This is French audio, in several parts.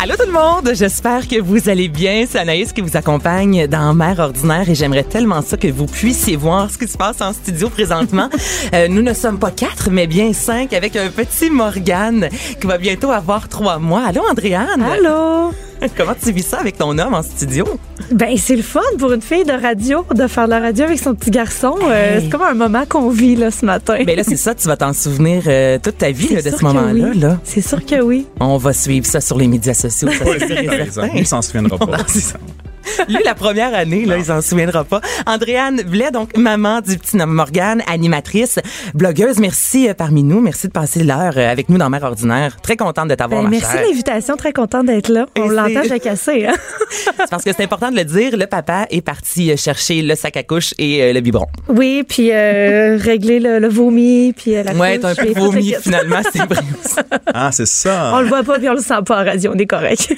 Allô tout le monde, j'espère que vous allez bien. C'est Anaïs qui vous accompagne dans Mère ordinaire et j'aimerais tellement ça que vous puissiez voir ce qui se passe en studio présentement. Euh, nous ne sommes pas quatre, mais bien cinq avec un petit Morgane qui va bientôt avoir trois mois. Allô Andréane? Allô? Comment tu vis ça avec ton homme en studio? Ben, c'est le fun pour une fille de radio de faire de la radio avec son petit garçon. Euh, Hey. c'est comme un moment qu'on vit là, ce matin. Ben là, c'est ça, tu vas t'en souvenir euh, toute ta vie là, de ce moment-là. oui. Là. C'est sûr que oui. On va suivre ça sur les médias sociaux. ça, c'est certain. Il s'en souviendra pas. Lui, la première année, là, il s'en souviendra pas. Andréane Blais, donc maman du petit nom Morgane, animatrice, blogueuse. Merci euh, parmi nous. Merci de passer l'heure euh, avec nous dans Mère Ordinaire. Très contente de t'avoir, Ben, ma merci de l'invitation. Très contente d'être là. On l'entend jacasser. Hein? C'est parce que c'est important de le dire. Le papa est parti euh, chercher le sac à couche et euh, le biberon. Oui, puis euh, régler le, le vomi, puis euh, la Ouais, couche, t'as un peu vomi finalement, c'est vrai. Ah, c'est ça. On le voit pas, puis on le sent pas en radio. On est correct.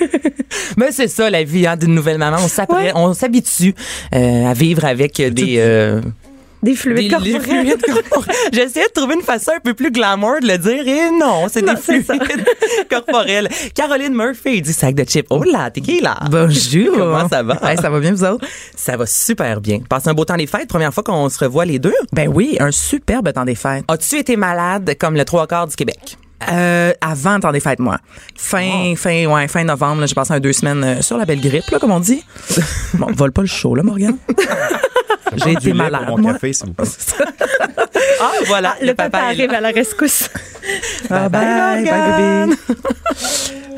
Mais c'est ça la vie hein, d'une nouvelle maman. On on s'habitue euh, à vivre avec des euh, Des des, fluides des corporels. fluides corporels. J'essayais de trouver une façon un peu plus glamour de le dire et non, c'est des fluides corporels. Caroline Murphy du sac de chips. Oh là, t'es qui là? Bonjour. Comment ça va? Hey, ça va bien, vous autres? Ça va super bien. Passe un beau temps les fêtes. Première fois qu'on se revoit les deux? Ben oui, un superbe temps des fêtes. As-tu été malade comme le trois quarts du Québec? Euh, avant le temps des fêtes, moi. Fin, fin, ouais, fin novembre, j'ai passé un deux semaines euh, sur la belle grippe, là, comme on dit. bon, vole pas le show, là, Morgan. j'ai été malade, pour mon moi. café, s'il vous plaît. Ah, voilà. Le papa arrive à la rescousse. Ah, bye, bye, Morgane. bébé.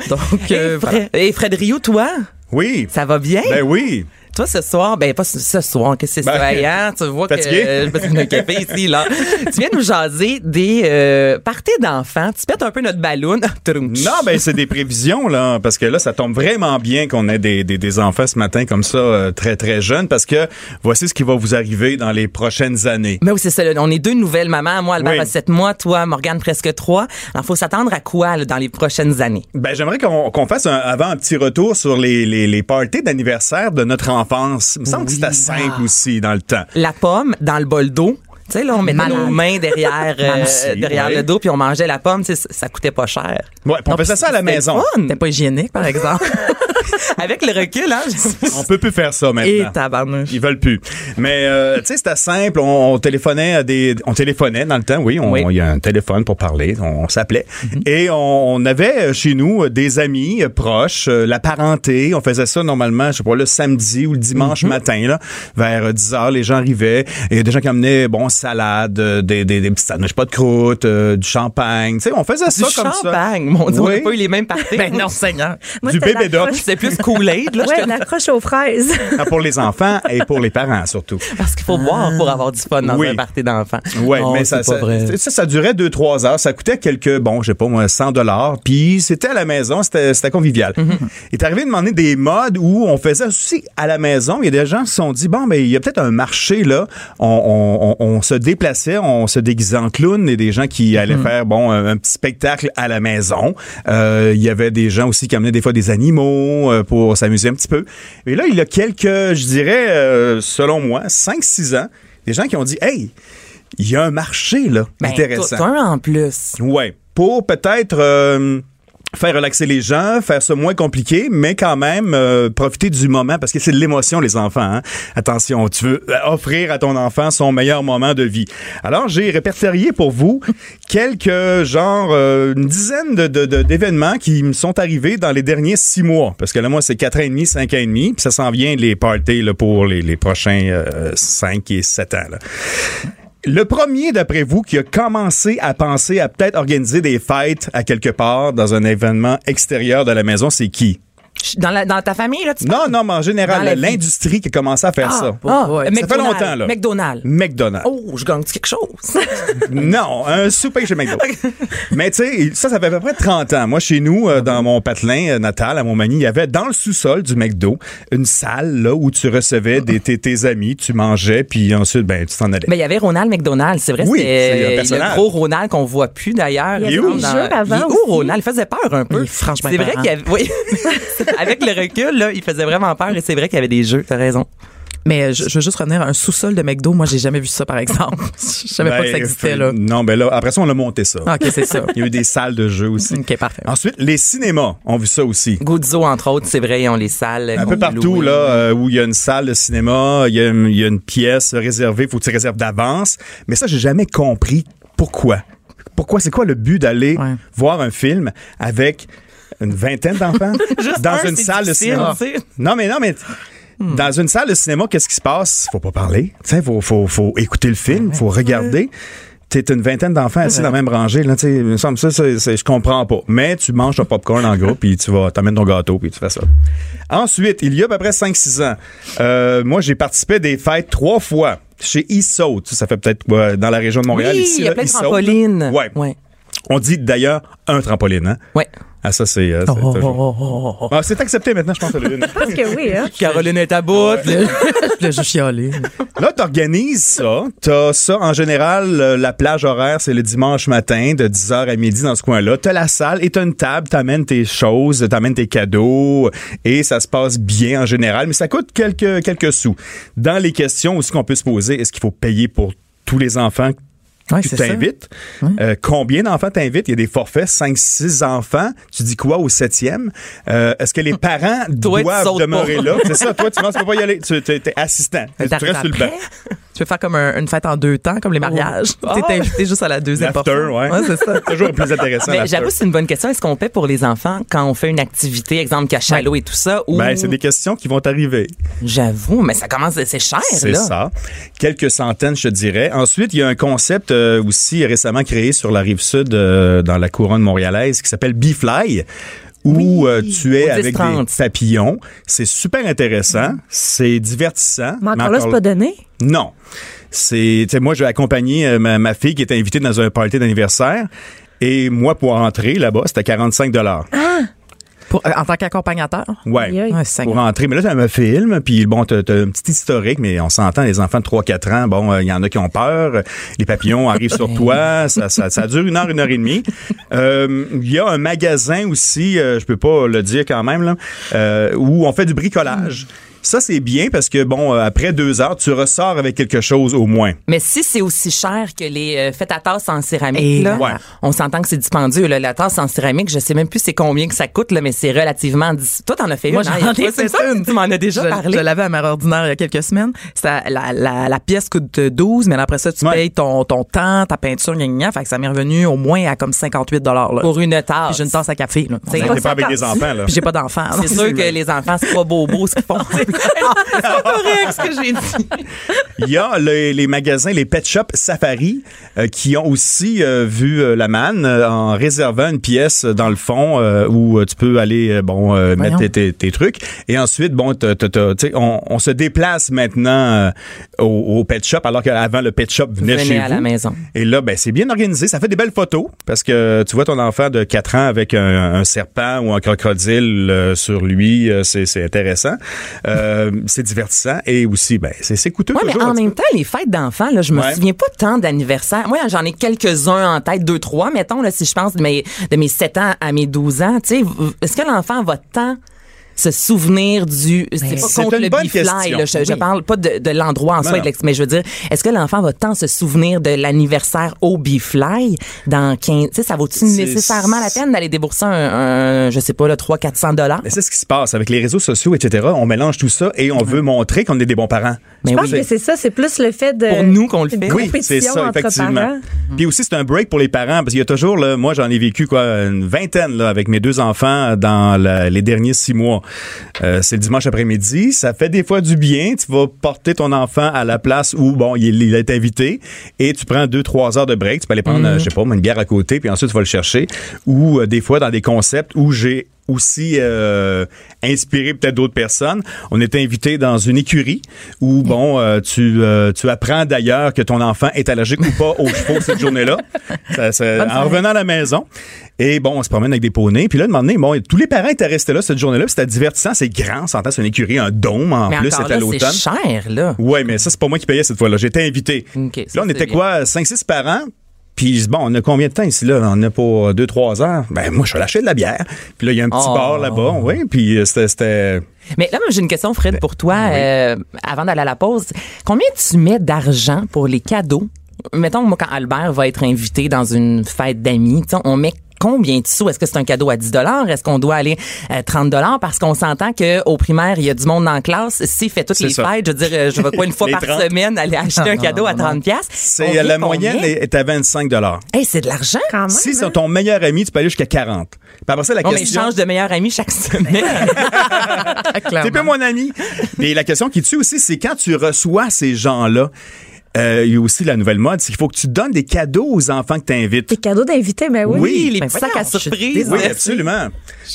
Donc, Et, euh, voilà. Et Fred Rio, toi, Oui. ça va bien? Ben oui. Toi, ce soir, ben pas ce- soir, qu'est-ce que c'est Ben, ça, hein? Tu vois que fatigué? euh, j'ai besoin d'un café ici, là. tu viens nous jaser des euh, parties d'enfants. Tu pètes un peu notre ballon. Non, ben c'est des prévisions là, parce que là, ça tombe vraiment bien qu'on ait des, des, des enfants ce matin comme ça, euh, très très jeunes, parce que voici ce qui va vous arriver dans les prochaines années. Mais oui, c'est ça. là. On est deux nouvelles mamans. Moi, Albert Oui. a 7 mois. Toi, Morgane, presque 3. Alors, faut s'attendre à quoi là, dans les prochaines années? Ben j'aimerais qu'on fasse un, avant un petit retour sur les, les, les parties d'anniversaire de notre enfance. Il me semble que c'était simple aussi dans le temps. La pomme dans le bol d'eau. Tu sais, là, on mettait Malade. nos mains derrière, euh, derrière ouais. le dos, puis on mangeait la pomme. Ça, ça coûtait pas cher. Ouais, on faisait ça à la C'était maison. fun. C'était pas hygiénique, par exemple. Avec le recul, hein? On peut plus faire ça Et maintenant. tabarnouche. Ils veulent plus. Mais euh, tu sais, c'était simple. On, on téléphonait à des, on téléphonait dans le temps. Oui, on- il Oui. y a un téléphone pour parler. On, s'appelait et on, on avait euh, chez nous des amis proches, euh, la parenté. On faisait ça normalement, je sais pas, le samedi ou le dimanche matin là, vers 10 heures. Les gens arrivaient et il y a des gens qui amenaient bon salade, euh, des des, des petits sandwichs pas de croûte, euh, du champagne. Tu sais, on faisait Du ça comme ça. champagne. Mon Dieu, on Oui. n'a pas eu les mêmes parties. Ben non, Seigneur. Moi, Du bébé croche- C'est plus Kool-Aid, là. Ouais, je te- la croche aux fraises. Ah, pour les enfants et pour les parents surtout. Parce qu'il faut boire pour avoir du fun dans Oui. un party d'enfants. Ouais, Oh, mais ça, pas ça, vrai. ça, ça durait deux, trois heures. Ça coûtait quelques, bon, je sais pas moi, 100 dollars. Puis c'était à la maison, c'était c'était convivial. Mm-hmm. Il est arrivé de demander des modes où on faisait aussi à la maison. Il y a des gens qui se sont dit, bon, ben il y a peut-être un marché là. On, on, on, on se déplaçait, on se déguisait en clown et des gens qui allaient Mm-hmm. faire, bon, un, un petit spectacle à la maison. Euh, il y avait des gens aussi qui amenaient des fois des animaux euh, pour s'amuser un petit peu. Et là, il y a quelques, je dirais, euh, selon moi, 5-6 ans, des gens qui ont dit, hey, il y a un marché là Ben, intéressant. un en plus. Ouais, pour peut-être euh, faire relaxer les gens, faire ça moins compliqué, mais quand même euh, profiter du moment parce que c'est de l'émotion les enfants. Hein? Attention, tu veux euh, offrir à ton enfant son meilleur moment de vie. Alors j'ai répertorié pour vous quelques genre euh, une dizaine de, de- de- d'événements qui me sont arrivés dans les derniers six mois parce que là moi c'est quatre ans et demi, cinq ans et demi, puis ça s'en vient les parties là, pour les, les prochains euh, cinq et sept ans. Là. Le premier, d'après vous, qui a commencé à penser à peut-être organiser des fêtes à quelque part dans un événement extérieur de la maison, c'est qui? Dans, la, dans ta famille, là, tu Non, parles? non, mais en général, l'industrie qui a commencé à faire ça. Ah, Ouais. Ça fait McDonald's. longtemps, là. McDonald's. McDonald's. Oh, je gagne quelque chose? Non, un souper chez McDo. Mais tu sais, ça, ça fait à peu près 30 ans. Moi, chez nous, euh, dans mon patelin euh, natal, à Montmagny, il y avait dans le sous-sol du McDo une salle là où tu recevais des, tes, tes amis, tu mangeais, puis ensuite, ben, tu t'en allais. Mais il y avait Ronald McDonald, c'est vrai, Oui, c'est le gros Ronald qu'on voit plus d'ailleurs. Il y avait dans- jeux avant Il où. Ronald? Il faisait peur un peu. Franchement C'est vrai qu'il y avait, oui. Avec le recul, là, il faisait vraiment peur et c'est vrai qu'il y avait des jeux, t'as raison. Mais euh, je, je veux juste revenir à un sous-sol de McDo. Moi, j'ai jamais vu ça, par exemple. Je savais pas que ça Ben, existait, là. Non, ben là, après ça, on a monté ça. Ah, OK, c'est ça. Il y a eu des salles de jeux aussi. OK, parfait. Ensuite, les cinémas ont vu ça aussi. Guzzo, entre autres, c'est vrai, ils ont les salles. Un peu partout, là, euh, où il y a une salle de cinéma, il y a, une- il y a une pièce réservée, faut que tu réserves d'avance. Mais ça, j'ai jamais compris pourquoi. Pourquoi? C'est quoi le but d'aller Ouais. voir un film avec une vingtaine d'enfants dans un, une salle de cinéma? Non, mais non, mais dans une salle de cinéma, qu'est-ce qui se passe? Faut pas parler. Sais, faut, faut, faut écouter le film, faut regarder. T'es une vingtaine d'enfants assis dans la même rangée. Là, il me semble ça, je comprends pas. Mais tu manges ton popcorn en groupe, puis tu vas, t'amènes ton gâteau, puis tu fais ça. Ensuite, il y a à peu près 5-6 ans, euh, moi, j'ai participé à des fêtes trois fois chez Issault. Ça fait peut-être dans la région de Montréal. Oui, ici, il y a là, plein de trampolines. Ouais. Ouais. On dit d'ailleurs un trampoline. Hein? Ouais. Ah, ça, c'est... euh, c'est Oh, toujours- oh, oh, oh, oh. Ah, c'est accepté maintenant, je pense, Lune. Parce que oui, hein. Caroline est à bout. Je l'ai juste chialé. Là, t'organises ça. T'as ça, en général, euh, la plage horaire, c'est le dimanche matin, de 10h à midi dans ce coin-là. T'as la salle et t'as une table, t'amènes tes choses, t'amènes tes cadeaux, et ça se passe bien en général, mais ça coûte quelques, quelques sous. Dans les questions aussi qu'on peut se poser, est-ce qu'il faut payer pour tous les enfants Ouais, tu t'invites? Euh, combien d'enfants t'invites? Il y a des forfaits, 5, 6 enfants. Tu dis quoi au septième? Euh, est-ce que les parents doivent demeurer pas. là? C'est ça, toi, tu ne peux pas y aller. Tu es, assistant. Tu restes sur le banc. Tu peux faire comme un- une fête en deux temps, comme les mariages. Oh. T'es invité juste à la deuxième portion. ouais. c'est ça. Toujours le plus intéressant. Mais j'avoue, c'est une bonne question. Est-ce qu'on paie pour les enfants quand on fait une activité, exemple cachalot et tout ça? Ou... Ben, c'est des questions qui vont arriver. J'avoue, mais ça commence, c'est cher, C'est ça. Quelques centaines, je te dirais. Ensuite, il y a un concept euh, aussi récemment créé sur la rive sud, euh, dans la couronne montréalaise, qui s'appelle Beefly. Où euh, tu es avec des 10-30. papillons. C'est super intéressant. C'est divertissant. Mais encore là, c'est pas donné? Non. C'est, tu sais, moi, j'ai accompagné euh, ma, ma fille qui était invitée dans un party d'anniversaire. Et moi, pour entrer là-bas, c'était 45 dollars. Pour- euh, en tant qu'accompagnateur? Aïe. Ouais, Pour rentrer. Mais là, t'as un film, puis bon, t'as t'as un petit historique, mais on s'entend, les enfants de 3-4 ans, bon, euh, il y en a qui ont peur, les papillons arrivent sur toi, ça, ça, ça dure une heure, une heure et demie. Euh, Il y a un magasin aussi, euh, je peux pas le dire quand même, là, euh, où on fait du bricolage. Ça, c'est bien parce que, bon, euh, après deux heures, tu ressors avec quelque chose au moins. Mais si c'est aussi cher que les euh, fêtes à tasse en céramique, là, ouais. on s'entend que c'est dispendieux. Là, la tasse en céramique, je sais même plus c'est combien que ça coûte, là, mais c'est relativement... dis- Toi, t'en as fait Moi, une. hein? j'en ai fait ça, une. Tu m'en as déjà je, parlé. Je l'avais à Mère Ordinaire il y a quelques semaines. La, la, la pièce coûte 12, mais après ça, tu Ouais. payes ton, ton temps, ta peinture, gna, gna. Fait que ça m'est revenu au moins à comme 58 là. Pour une Puis tasse. j'ai une tasse à café, là. Puis n'est pas avec des enfants, là. j'ai pas d'enfant. C'est sûr que les enfants, c'est pas beau beau ce qu'ils font. c'est pas correct ce que j'ai dit. Il y a le- les magasins, les pet shops Safari, euh, qui ont aussi euh, vu euh, la manne euh, en réservant une pièce dans le fond euh, où tu peux aller euh, bon euh, mettre tes, tes- tes trucs. Et ensuite, bon, t'as- t'as- t'as- tu sais, on, on se déplace maintenant euh, au, au pet shop alors qu'avant le pet shop venait Venez chez à vous. la maison. Et là, ben c'est bien organisé. Ça fait des belles photos parce que tu vois ton enfant de 4 ans avec un, un serpent ou un crocodile euh, sur lui. euh, c'est c'est intéressant. Euh, c'est divertissant et aussi, ben c'est coûteux Ouais, mais toujours. un en même temps, les fêtes d'enfants, là, je me Ouais. souviens pas tant d'anniversaires. Moi, j'en ai quelques-uns en tête, deux, trois, mettons, là, si je pense de mes, de mes 7 ans à mes 12 ans. Tu sais, est-ce que l'enfant va tant se souvenir du c'est pas contre une le bonne bifly question. là, je, je Oui. parle pas de, de l'endroit en soi non. mais je veux dire est-ce que l'enfant va tant se souvenir de l'anniversaire au bifly dans 15 tu sais ça vaut-tu nécessairement la peine d'aller débourser un, un je sais pas là 3 400 dollars? Mais c'est ce qui se passe avec les réseaux sociaux, etc. On mélange tout ça et on veut montrer qu'on est des bons parents. Mais Je pense oui. que c'est ça, c'est plus le fait de. Pour nous qu'on le fait. Oui, c'est ça, entre effectivement. parents. Puis aussi, c'est un break pour les parents parce qu'il y a toujours, là, moi, j'en ai vécu quoi, une vingtaine là, avec mes deux enfants dans la- les derniers six mois. Euh, c'est le dimanche après-midi. Ça fait des fois du bien. Tu vas porter ton enfant à la place où, bon, il, il est invité et tu prends deux, trois heures de break. Tu peux aller prendre, euh, je sais pas, une bière à côté puis ensuite tu vas le chercher. Ou euh, des fois dans des concepts où j'ai aussi euh, inspiré peut-être d'autres personnes. On était invité dans une écurie où bon euh, tu euh, tu apprends d'ailleurs que ton enfant est allergique ou pas aux chevaux cette journée-là. Ça- ça- en revenant à la maison et bon on se promène avec des poneys puis là de moment donné bon tous les parents étaient restés là cette journée-là puis c'était divertissant c'est grand s'entend c'est une écurie un dôme en Mais plus c'était à l'automne. c'est cher, là. Ouais, mais ça, c'est pas moi qui payais cette fois-là. J'étais invité. Ça, là, on était bien. quoi? 5-6 parents? Puis bon, on a combien de temps ici, là? On a pour 2-3 heures. Ben, moi, je vais lâcher de la bière. Puis là, il y a un petit Oh. bar là-bas, oui. Puis euh, c'était... Mais là, moi, j'ai une question, Fred, pour toi, euh, avant d'aller à la pause. Combien tu mets d'argent pour les cadeaux? Mettons, moi, quand Albert va être invité dans une fête d'amis, on met combien de sous? Est-ce que c'est un cadeau à 10 Est-ce qu'on doit aller à 30 Parce qu'on s'entend qu'au primaire, il y a du monde la classe. S'il fait toutes les ça. fêtes, je veux dire, euh, je vais quoi une fois par 30. semaine aller acheter un cadeau à 30 C'est la moyenne est à 25 Hey, c'est de l'argent. Quand même. Si hein? c'est ton meilleur ami, tu peux aller jusqu'à 40. Puis après ça, la mais question... change de meilleur ami chaque semaine. T'es pas mon ami. Mais la question qui tue aussi, c'est quand tu reçois ces gens-là, euh, il y a aussi la nouvelle mode, c'est qu'il faut que tu donnes des cadeaux aux enfants que tu invites. Tes cadeaux d'invités, ben oui. oui, les Ben petits sacs à surprise. Oui, absolument.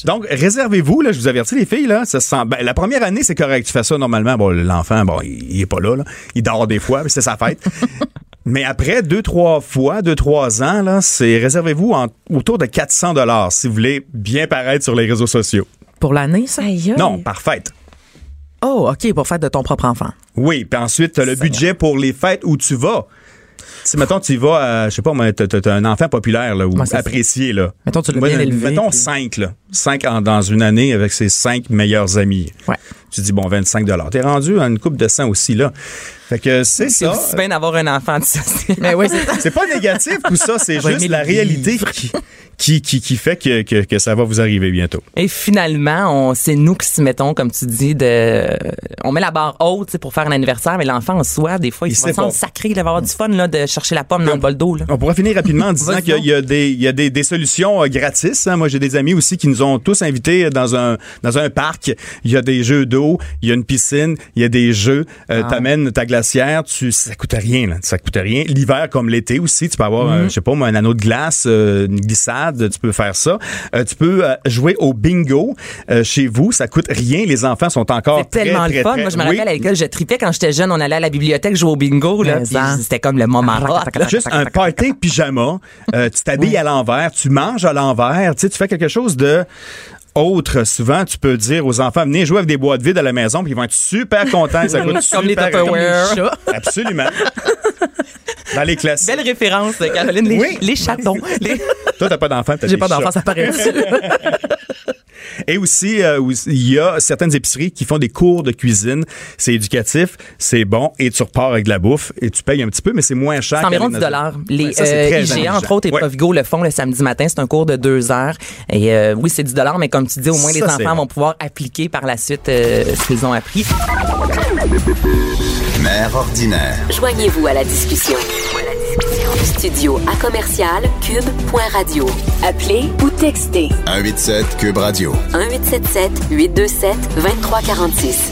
Donc, réservez-vous, là, je vous avertis, les filles, là, ça se sent, ben, la première année, c'est correct. Tu fais ça normalement. Bon, l'enfant, bon, il, il est pas là, là. Il dort des fois, mais c'est sa fête. mais après deux, trois fois, deux, trois ans, là, c'est, réservez-vous en- autour de 400 dollars si vous voulez bien paraître sur les réseaux sociaux. Pour l'année, ça? Aïe, aïe. Non, par fête. Oh, OK, pour faire de ton propre enfant. Oui, puis ensuite, tu as le budget pour les fêtes où tu vas. Si, mettons, tu y vas, à, je sais pas, t'as, un enfant populaire, là, ou apprécié, là. Mettons, tu l'as bien élevé, Mettons puis- cinq, là. Cinq en- dans une année avec ses cinq meilleurs amis. Ouais. Tu dis, bon, 25 T'es rendu à une coupe de 100 aussi, là. Fait que c'est C'est ça. aussi bien d'avoir un enfant de ça. Mais oui, c'est ça. C'est pas négatif, tout ça. C'est juste la réalité qui, qui, qui, qui fait que, que, que ça va vous arriver bientôt. Et finalement, on, c'est nous qui se mettons, comme tu dis, de, on met la barre haute pour faire un anniversaire, mais l'enfant en soi, des fois, il, Il se sent sacré, il va avoir du fun là, de chercher la pomme dans le bol d'eau. là. On pourrait finir rapidement en disant qu'il y a- y des, il y a des, des solutions euh, gratis. hein. Moi, j'ai des amis aussi qui nous ont tous invités dans un, dans un parc. Il y a des jeux d'eau, il y a une piscine, il y a des jeux. Euh, T'amènes ta glacière, tu, ça coûte rien. Là. Ça coûte rien. L'hiver comme l'été aussi, tu peux avoir, un, je sais pas, moi, un anneau de glace, euh, une glissade, tu peux faire ça. Euh, tu peux euh, jouer au bingo euh, chez vous. Ça coûte rien. Les enfants sont encore C'est tellement très, le fun. très- Moi, je me Oui. rappelle à l'école, je tripais quand j'étais jeune. On allait à la bibliothèque jouer au bingo. Là, ça. c'était comme le moment rock. là. Juste un party pyjama, euh, tu t'habilles à l'envers, tu manges à l'envers, tu sais, tu fais quelque chose de autre. Souvent, tu peux dire aux enfants, venez jouer avec des boîtes vides à la maison, puis ils vont être super contents. Ça coûte Comme super Tupperware. Comme les chats. Absolument. Dans les classiques. Belle référence, Caroline. Les, Oui. les chatons. Les- Toi, t'as pas d'enfant, t'as J'ai pas d'enfant, ça paraît. Et aussi, euh, aussi, il y a certaines épiceries qui font des cours de cuisine. C'est éducatif, c'est bon, et tu repars avec de la bouffe, et tu payes un petit peu, mais c'est moins cher. C'est environ qu'aller 10 dans- dollars. Les Ouais, ça, euh, IGA, amusant. entre autres, et Ouais. Provigo le font le samedi matin. C'est un cours de deux heures. Et euh, oui, c'est 10 dollars, mais comme tu dis, au moins les Ça, enfants vont pouvoir appliquer par la suite euh, ce qu'ils ont appris. Mère ordinaire. Joignez-vous à la discussion. Studio à commercial cube.radio. Appelez ou textez 187 Cube Radio. 1877 827 2346.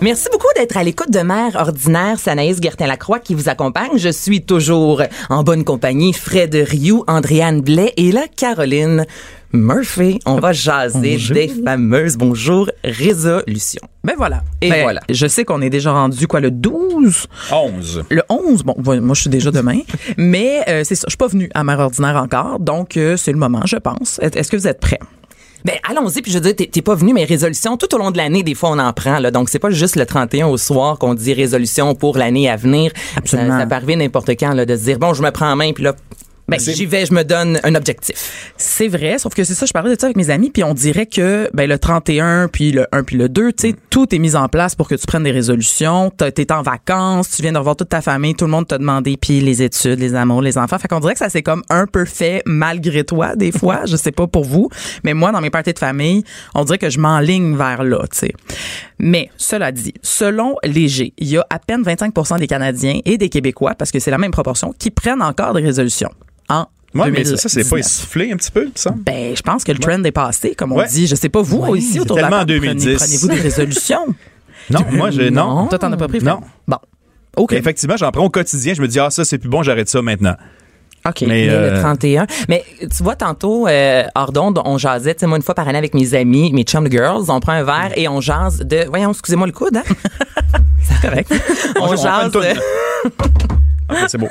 Merci beaucoup d'être à l'écoute de Mère Ordinaire. C'est Anaïs Gertin-Lacroix qui vous accompagne. Je suis toujours en bonne compagnie. Fred Rioux, Andréane Blais et là, Caroline Murphy. On va jaser Bonjour. des fameuses bonjour résolutions. Ben voilà. Et Ben, voilà. Je sais qu'on est déjà rendu, quoi, le 12? 11. Le 11, bon, moi je suis déjà demain, mais euh, c'est ça, je suis pas venue à Mère Ordinaire encore, donc euh, c'est le moment, je pense. Est- Est-ce que vous êtes prêts? Ben allons-y puis je veux dire t'es t'es pas venu mais résolutions tout au long de l'année des fois on en prend là donc c'est pas juste le 31 au soir qu'on dit résolution pour l'année à venir. Absolument. Ça, ça peut arriver n'importe quand là de se dire bon je me prends en main puis là ben, j'y vais je me donne un objectif. C'est vrai, sauf que c'est ça, je parlais de ça avec mes amis, puis on dirait que ben, le 31, puis le 1, puis le 2, tu sais, tout est mis en place pour que tu prennes des résolutions. T'es en vacances, tu viens de revoir toute ta famille, tout le monde t'a demandé, puis les études, les amours, les enfants. Fait qu'on dirait que ça c'est comme un peu fait malgré toi, des fois. je sais pas pour vous, mais moi, dans mes parties de famille, on dirait que je m'enligne vers là, tu sais. Mais, cela dit, selon Léger, il y a à peine 25 des Canadiens et des Québécois, parce que c'est la même proportion, qui prennent encore des résolutions en Ouais, mais 2019. ça, c'est pas essoufflé un petit peu, ça? Ben, je pense que le trend est passé, comme on Ouais. dit. Je sais pas, vous, Ouais, ici, autour de la table, prenez- 2010. prenez-vous des résolutions? Non, moi, je, non. Toi, t'en as pas pris? Non. Bon. OK. Effectivement, j'en prends au quotidien. Je me dis, ah, ça, c'est plus bon, j'arrête ça maintenant. OK. Mais, euh, le 31. Mais tu vois, tantôt, euh, hors d'onde, on jasait, tu sais, moi, une fois par année avec mes amis, mes chum girls, on prend un verre et on jase de... Voyons, excusez-moi le coude, hein? C'est correct. on, On jase... toune. Ok, c'est beau.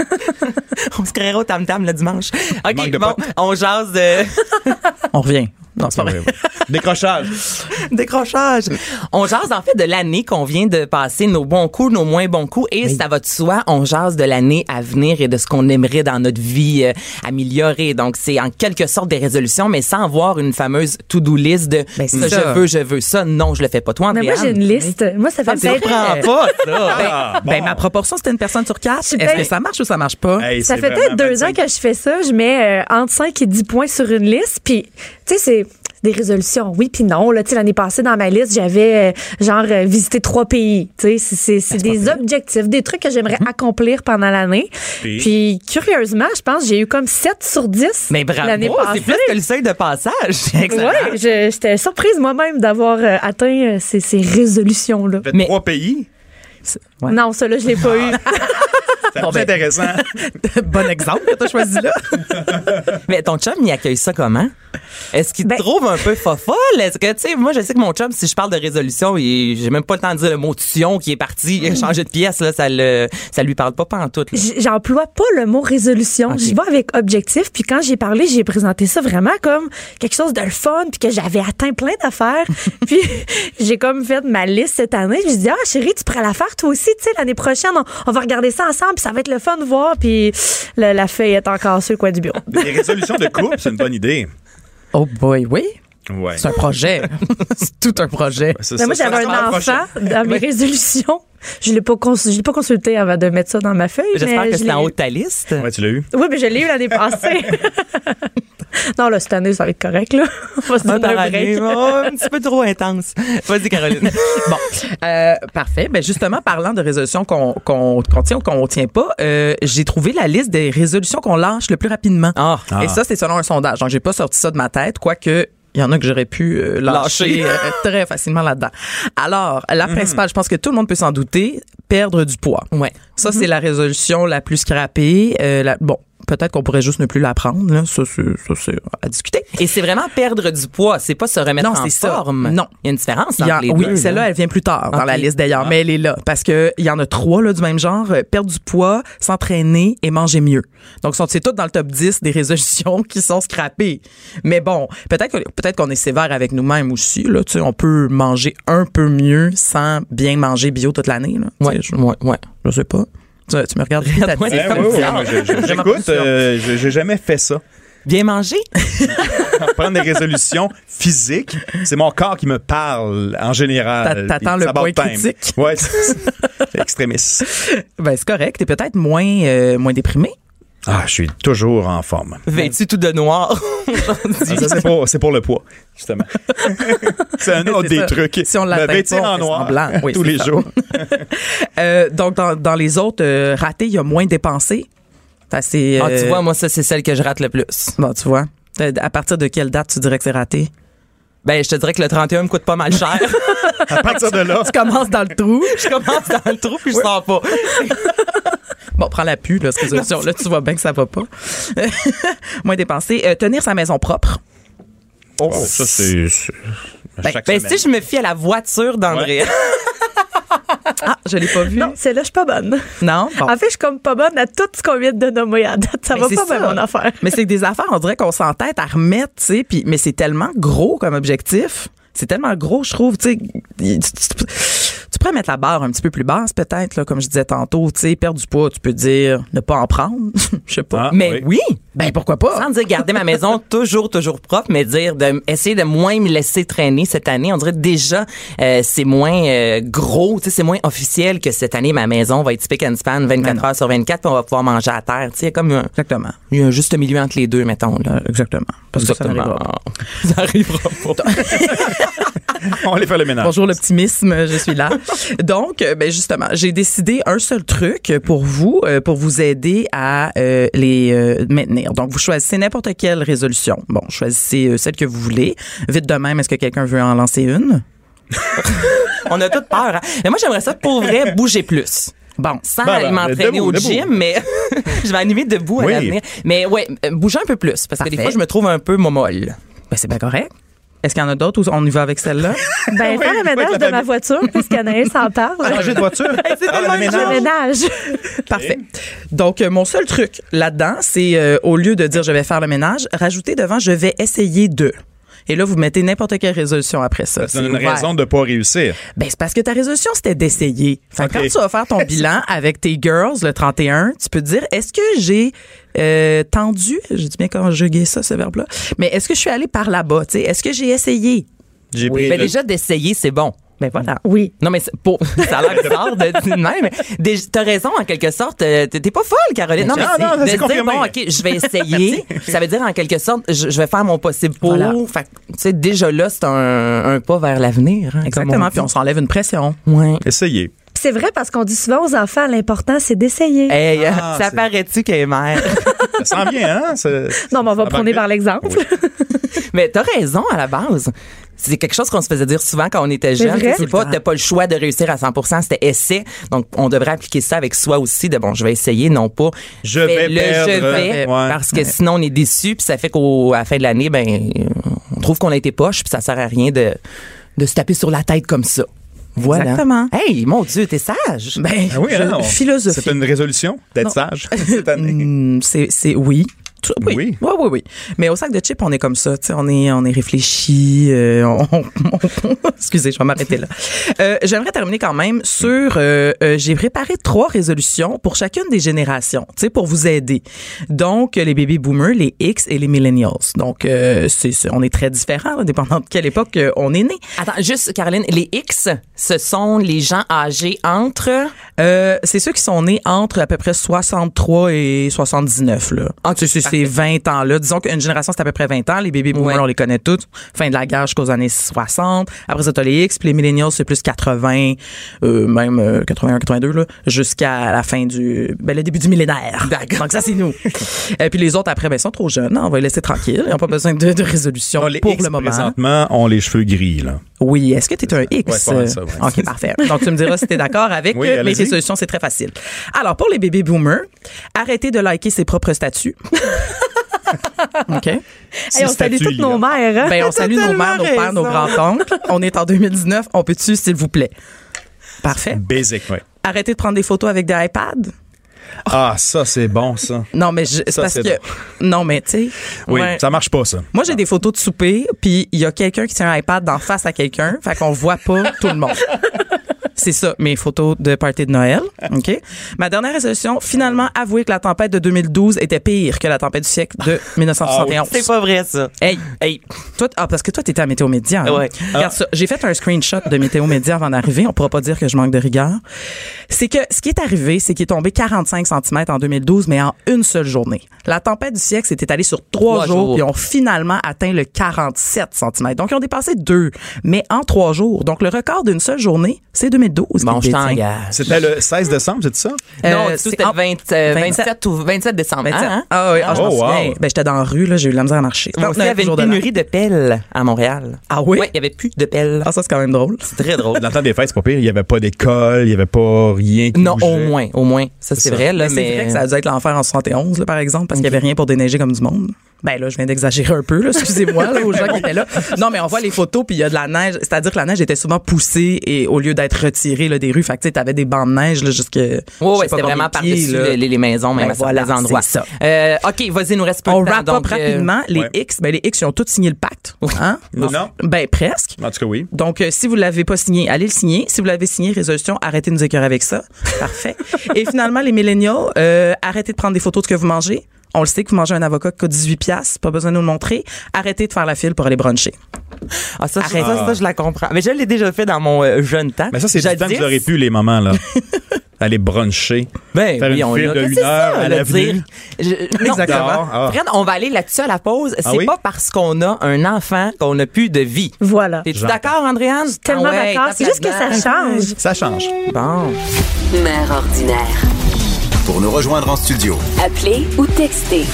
on se créera au tam-tam le dimanche. OK, bon, on jase de... On revient. Non, c'est pas vrai. Décrochage. Décrochage. On jase en fait de l'année qu'on vient de passer, nos bons coups, nos moins bons coups, et ça va de soi, on jase de l'année à venir et de ce qu'on aimerait dans notre vie euh, améliorer. Donc c'est en quelque sorte des résolutions, mais sans avoir une fameuse to-do list de Ben, ça, ça. je veux, je veux ça. Non, je le fais pas. Toi, Mais moi, Andréane? j'ai une liste. Moi, ça fait Ça me pas, ça. Ah, Ben, bon. ma proportion, c'était une personne sur quatre. Est-ce que ça marche ou ça marche pas? Hey, Ça fait peut-être deux 25. ans que je fais ça. Je mets euh, entre 5 et 10 points sur une liste. Puis, tu sais, c'est des résolutions. Oui, puis non. Là, l'année passée, dans ma liste, j'avais euh, genre euh, visité trois pays. Tu sais, c'est- c'est c'est des objectifs, des trucs que j'aimerais accomplir pendant l'année. Puis? Puis, curieusement, je pense que j'ai eu comme 7 sur 10 Mais l'année bravo, passée. c'est plus que le seuil de passage. Excellent. Ouais, je- j'étais surprise moi-même d'avoir euh, atteint euh, ces, ces résolutions-là. Mais- trois pays? Ouais. Non, ça là, je l'ai pas eu. C'est Bon, ben- intéressant. bon exemple que t'as choisi là. Mais ton chum, il accueille ça comment? Est-ce qu'il Ben- te trouve un peu fofolle? Est-ce que, tu sais, moi, je sais que mon chum, si je parle de résolution, il- j'ai même pas le temps de dire le mot tion qui est parti, il a changé de pièce, là, ça le, ça lui parle pas pantoute, là. J- J'emploie pas le mot résolution. Ok. J'y vais avec objectif. Puis quand j'ai parlé, j'ai présenté ça vraiment comme quelque chose de fun, puis que j'avais atteint plein d'affaires. puis j'ai comme fait ma liste cette année. Je me dit, ah chérie, tu pourrais la faire toi aussi. Tu sais, l'année prochaine, on, on va regarder ça ensemble, puis ça va être le fun de voir. Puis la, la feuille est encore sur le coin du bureau. Les résolutions de couple, c'est une bonne idée. Oh boy, oui. Ouais. C'est un projet. c'est tout un projet. C'est Mais ça, moi, j'avais un enfant dans mes résolutions. Je l'ai pas consulté, je l'ai pas consulté avant de mettre ça dans ma feuille. J'espère que je c'est en haut de ta liste. Ouais, tu l'as eu. Oui, mais je l'ai eu l'année passée. non, là, cette année, ça va être correct, là. On va se Un donner un année, oh, un petit peu trop intense. Vas-y, Caroline. Bon, euh, parfait. Ben justement, parlant de résolutions qu'on qu'on qu'on tient ou qu'on tient pas, euh, j'ai trouvé la liste des résolutions qu'on lâche le plus rapidement. Ah. Et ça, c'est selon un sondage. Donc, j'ai pas sorti ça de ma tête, quoique il y en a que j'aurais pu euh, lâcher Lâcher. euh, très facilement là-dedans. Alors, la principale, je pense que tout le monde peut s'en douter, perdre du poids. Ouais. Ça, c'est la résolution la plus scrappée. Euh, la- bon, peut-être qu'on pourrait juste ne plus la prendre. Là. Ça, c'est à discuter. Et c'est vraiment perdre du poids, c'est pas se remettre Non, en c'est ça. forme. Non. Il y a une différence entre en- les oui, deux. celle-là, elle vient plus tard dans la liste d'ailleurs, mais elle est là parce que il y en a trois là, du même genre euh, perdre du poids, s'entraîner et manger mieux. Donc, sont c'est tout dans le top 10 des résolutions qui sont scrappées. Mais bon, peut-être que peut-être qu'on est sévère avec nous-mêmes aussi. Là, tu sais, on peut manger un peu mieux sans bien manger bio toute l'année. Je, ouais, ouais. je sais pas. Tu, tu me regardes je- Vraiment J'écoute, euh, j'ai jamais fait ça. Bien manger? Prendre des résolutions physiques, c'est mon corps qui me parle en général. T'a- t'attends le point time. critique. Ouais, c'est c'est extrémiste. Ben, c'est correct. T'es peut-être moins euh, moins déprimé. Ah, je suis toujours en forme. Vêtu tout de noir Ah, ça, c'est pour, le poids, justement. c'est un autre des ça. trucs. Si on l'atteint vêtir en noir semblant. Oui, tous les ça. jours. Euh, donc, dans, dans les autres euh, ratés, il y a moins dépensé. Ah, tu euh, vois, moi, ça, c'est celle que je rate le plus. Bon, tu vois. Euh, À partir de quelle date tu dirais que c'est raté? Ben, je te dirais que le 31 me coûte pas mal cher. À partir de là, Tu commences dans le trou. je commence dans le trou puis je sors pas. Bon, prends la pu, là, cette résolution. Là, tu vois bien que ça va pas. moins dépensé. Euh, tenir sa maison propre. oh, ça, c'est. Ben, semaine. si je me fie à la voiture d'André. Ah, je l'ai pas vu. Non, celle-là, je suis pas bonne. Non? Bon. En fait, je suis comme pas bonne à tout ce qu'on vient de nommer à date. Ça Mais va pas bien, mon affaire. Mais c'est que des affaires, on dirait qu'on s'entête à remettre, tu sais, puis mais c'est tellement gros comme objectif. C'est tellement gros, je trouve, tu sais. Tu, tu- tu pourrais mettre la barre un petit peu plus basse, peut-être, là, comme je disais tantôt, tu sais, perdre du poids, tu peux dire ne pas en prendre, je sais pas. Ah, Mais oui. Ben pourquoi pas? Sans dire garder ma maison toujours, toujours propre, mais dire de essayer de moins me laisser traîner cette année. On dirait déjà euh, c'est moins euh, gros, tu sais, c'est moins officiel que cette année ma maison va être spick and span 24 heures sur 24 puis on va pouvoir manger à terre. Tu sais, il y a comme un, Exactement. il y a un juste milieu entre les deux, mettons. Là. Exactement. Parce que ça Exactement. n'arrivera pas. Ça arrivera pas. On va aller faire le ménage. Bonjour l'optimisme, je suis là. Donc, euh, ben justement, j'ai décidé un seul truc pour vous, euh, pour vous aider à euh, les euh, maintenir l'avenir. Donc, vous choisissez n'importe quelle résolution. Bon, choisissez euh, celle que vous voulez. Vite de même, est-ce que quelqu'un veut en lancer une? On a toute peur. hein. Mais moi, j'aimerais ça pour vrai bouger plus. Bon, Sans Ben, ben, m'entraîner debout, au debout. gym, mais je vais animer debout Oui. à l'avenir. Mais ouais, euh, bouger un peu plus. Parce que des fois, je me trouve un peu momolle. ben, c'est bien correct. Est-ce qu'il y en a d'autres ou on y va avec celle-là? Ben, Oui, faire le ménage de ma voiture, puisqu'Anaïs en parle. Changer de voiture. Ah, le Le ménage. ménage. Parfait. Donc, euh, mon seul truc là-dedans, c'est euh, au lieu de dire je vais faire le ménage, rajouter devant je vais essayer de. Et là, vous mettez n'importe quelle résolution après ça. C'est une ouvert. raison de pas réussir. Ben, c'est parce que ta résolution, c'était d'essayer. Fait que Ok. quand tu vas faire ton bilan avec tes girls le 31, tu peux te dire, est-ce que j'ai euh, tendu, j'ai dit bien conjugué ça, ce verbe-là, mais est-ce que je suis allée par là-bas? tu sais? Est-ce que j'ai essayé? J'ai Oui. pris Mais le- déjà, d'essayer, c'est bon. Ben voilà. Oui. Non, mais pour, ça a l'air bizarre de dire de même. T'as raison, en quelque sorte. euh, T'es pas folle, Caroline. Non, mais Ah, c'est non, de dire, confirmé. bon, OK, je vais essayer. ça veut dire, en quelque sorte, je, je vais faire mon possible pour. Voilà. Fait que, tu sais, déjà là, c'est un, un pas vers l'avenir. hein, Exactement. Puis on s'enlève une pression. Ouais. Essayez. C'est vrai parce qu'on dit souvent aux enfants, l'important, c'est d'essayer. Hey, euh, Ah, ça paraît-tu qu'elle est mère? Ça sent bien, hein? Non, mais on va prôner ben, par l'exemple. mais t'as raison à la base. C'est quelque chose qu'on se faisait dire souvent quand on était jeune. C'est pas, t'as pas le choix de réussir à 100 c'était essai. Donc, on devrait appliquer ça avec soi aussi de bon, je vais essayer, non pas. Je vais fais-le, perdre. je vais, Ouais. parce que sinon on est déçu puis ça fait qu'au à la fin de l'année ben on trouve qu'on a été poche puis ça sert à rien de de se taper sur la tête comme ça. Voilà. Exactement. Hey, mon dieu, t'es sage. Ben, Ah oui, je- on- philosophie. C'est une résolution d'être sage cette année. C'est c'est oui. Tout- Oui. Oui. oui, oui, oui. Mais au sac de chips, on est comme ça. tu sais, On est, on est réfléchi. euh, on- on- excusez, je vais m'arrêter là. Euh, J'aimerais terminer quand même sur. euh, euh, J'ai préparé trois résolutions pour chacune des générations, tu sais, pour vous aider. Donc, les baby boomers, les X et les millennials. Donc, euh, c'est, c'est- on est très différents, là, dépendant de quelle époque euh, on est né. Attends, juste Caroline, les X, ce sont les gens âgés entre? Euh, c'est ceux qui sont nés entre à peu près 63 et 79 là. Sais, c'est ces 20 ans là. Disons qu'une génération c'est à peu près 20 ans, les baby boomers Ouais. on les connaît tous. Fin de la guerre jusqu'aux années 60. Après ça t'as les X, puis les millennials c'est plus 80 euh, même euh, 81 82 là jusqu'à la fin du ben le début du millénaire. D'accord. Donc ça c'est nous. Et puis les autres après ben ils sont trop jeunes, hein, on va les laisser tranquilles, ils ont pas besoin de, de résolution pour X, le moment. présentement, ont les cheveux gris, là. Oui, est-ce que tu es un X? Ouais, ça, ouais. OK, parfait. Donc, tu me diras si tu es d'accord avec Oui, mes allez-y. résolutions, c'est très facile. Alors, pour les bébés boomers, arrêtez de liker ses propres statuts. OK? Hey, on salue toutes nos mères. Hein? Ben, on salue nos mères, nos pères, nos grands-oncles. On est en 2019. On peut-tu, s'il vous plaît? Parfait. Basic, oui. Arrêtez de prendre des photos avec des iPads. Ah, ça, c'est bon, ça. Non, mais je- c'est Ça, parce que. Non, mais tu sais. Oui, ouais. ça marche pas, ça. Moi, j'ai des photos de souper, puis il y a quelqu'un qui tient un iPad d'en face à quelqu'un, fait qu'on voit pas tout le monde. C'est ça, mes photos de party de Noël. OK? Ma dernière résolution, finalement, avouer que la tempête de 2012 était pire que la tempête du siècle de 1971. C'est pas vrai ça. Hey, Hey, toi, ah, parce que toi, t'étais à Météo Média. hein? Ouais. Regarde ça. J'ai fait un screenshot de Météo Média avant d'arriver. On pourra pas dire que je manque de rigueur. C'est que ce qui est arrivé, c'est qu'il est tombé 45 cm en 2012, mais en une seule journée. La tempête du siècle s'est étalée sur trois, Trois jours, jours. puis ont finalement atteint le 47 cm. Donc, ils ont dépassé deux, mais en trois jours. Donc, le record d'une seule journée, c'est 2012. Bon, qui je t'engage. C'était le 16 décembre, c'est ça? Euh, non, c'était en- le 20, euh, 27. 27 ou 27 décembre. 27. hein, hein? Ah oui, ah, je Oh, wow. Ben, j'étais dans la rue, là, j'ai eu de la misère à marcher. Moi aussi, il y 29 avait une pénurie de pelles à Montréal. Ah oui? Ouais, il y avait plus de pelles. Ah, ça, c'est quand même drôle. C'est très drôle. Dans le temps des fêtes, c'est pas pire. Il y avait pas d'école, il y avait pas rien qui Non, bougeait. au moins, au moins. Ça, c'est vrai, là, Mais mais. c'est vrai que ça a dû être l'enfer en 71, là, par exemple, parce qu'il y avait rien pour déneiger comme du monde. Ben là, je viens d'exagérer un peu, là, excusez-moi, là, aux gens qui étaient là. Non, mais on voit les photos, puis il y a de la neige. C'est-à-dire que la neige était souvent poussée et au lieu d'être retirée là, des rues, fait que tu sais, t'avais des bancs de neige là, jusque. Sais pas c'était vraiment par-dessus les, les maisons, même Ben à certains voilà, endroits. c'est ça. Euh, OK, vas-y, nous reste peu On de temps. wrap up euh, rapidement. Les ouais. X, ben les X, ils ont tous signé le pacte. Hein? Non. Ben presque. En tout cas, oui. Donc, euh, si vous l'avez pas signé, allez le signer. Si vous l'avez signé, résolution, arrêtez de nous écœurer avec ça. Parfait. Et finalement, les milléniaux, euh, arrêtez de prendre des photos de ce que vous mangez. On le sait que vous mangez un avocat qui coûte 18 piastres, pas besoin de nous le montrer. Arrêtez de faire la file pour aller bruncher. Ah, ça, je- Arrête. ça, ça, je la comprends. Mais je l'ai déjà fait dans mon euh, jeune temps. Mais ça, c'est du temps que vous aurez pu, les mamans, là. Aller bruncher. Ben, Faire oui, une on file de C'est une ça, heure à le l'avenue. Exactement. Ah. Fred, on va aller là-dessus à la pause. C'est Ah oui? pas parce qu'on a un enfant qu'on n'a plus de vie. Voilà. T'es-tu d'accord, Andréane? Tellement Ah ouais, d'accord. C'est juste que ça change. Ça change. Bon. Mère ordinaire. Pour nous rejoindre en studio. Appelez ou textez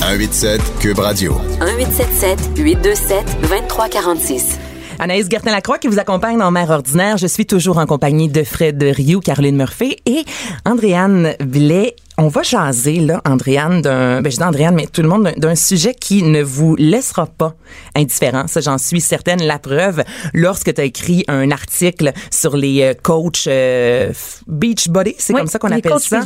187 Cube Radio. 1877 827 2346. Anaïs Gertin-Lacroix qui vous accompagne dans Mère ordinaire. Je suis toujours en compagnie de Fred Rioux, Caroline Murphy et Andréane Blais. On va jaser, là, Andréane, d'un, ben, je dis Andréane, mais tout le monde, d'un- sujet qui ne vous laissera pas indifférent. Ça, j'en suis certaine. La preuve, lorsque tu as écrit un article sur les euh, coachs euh, beach body, c'est Oui, comme ça qu'on appelle ça.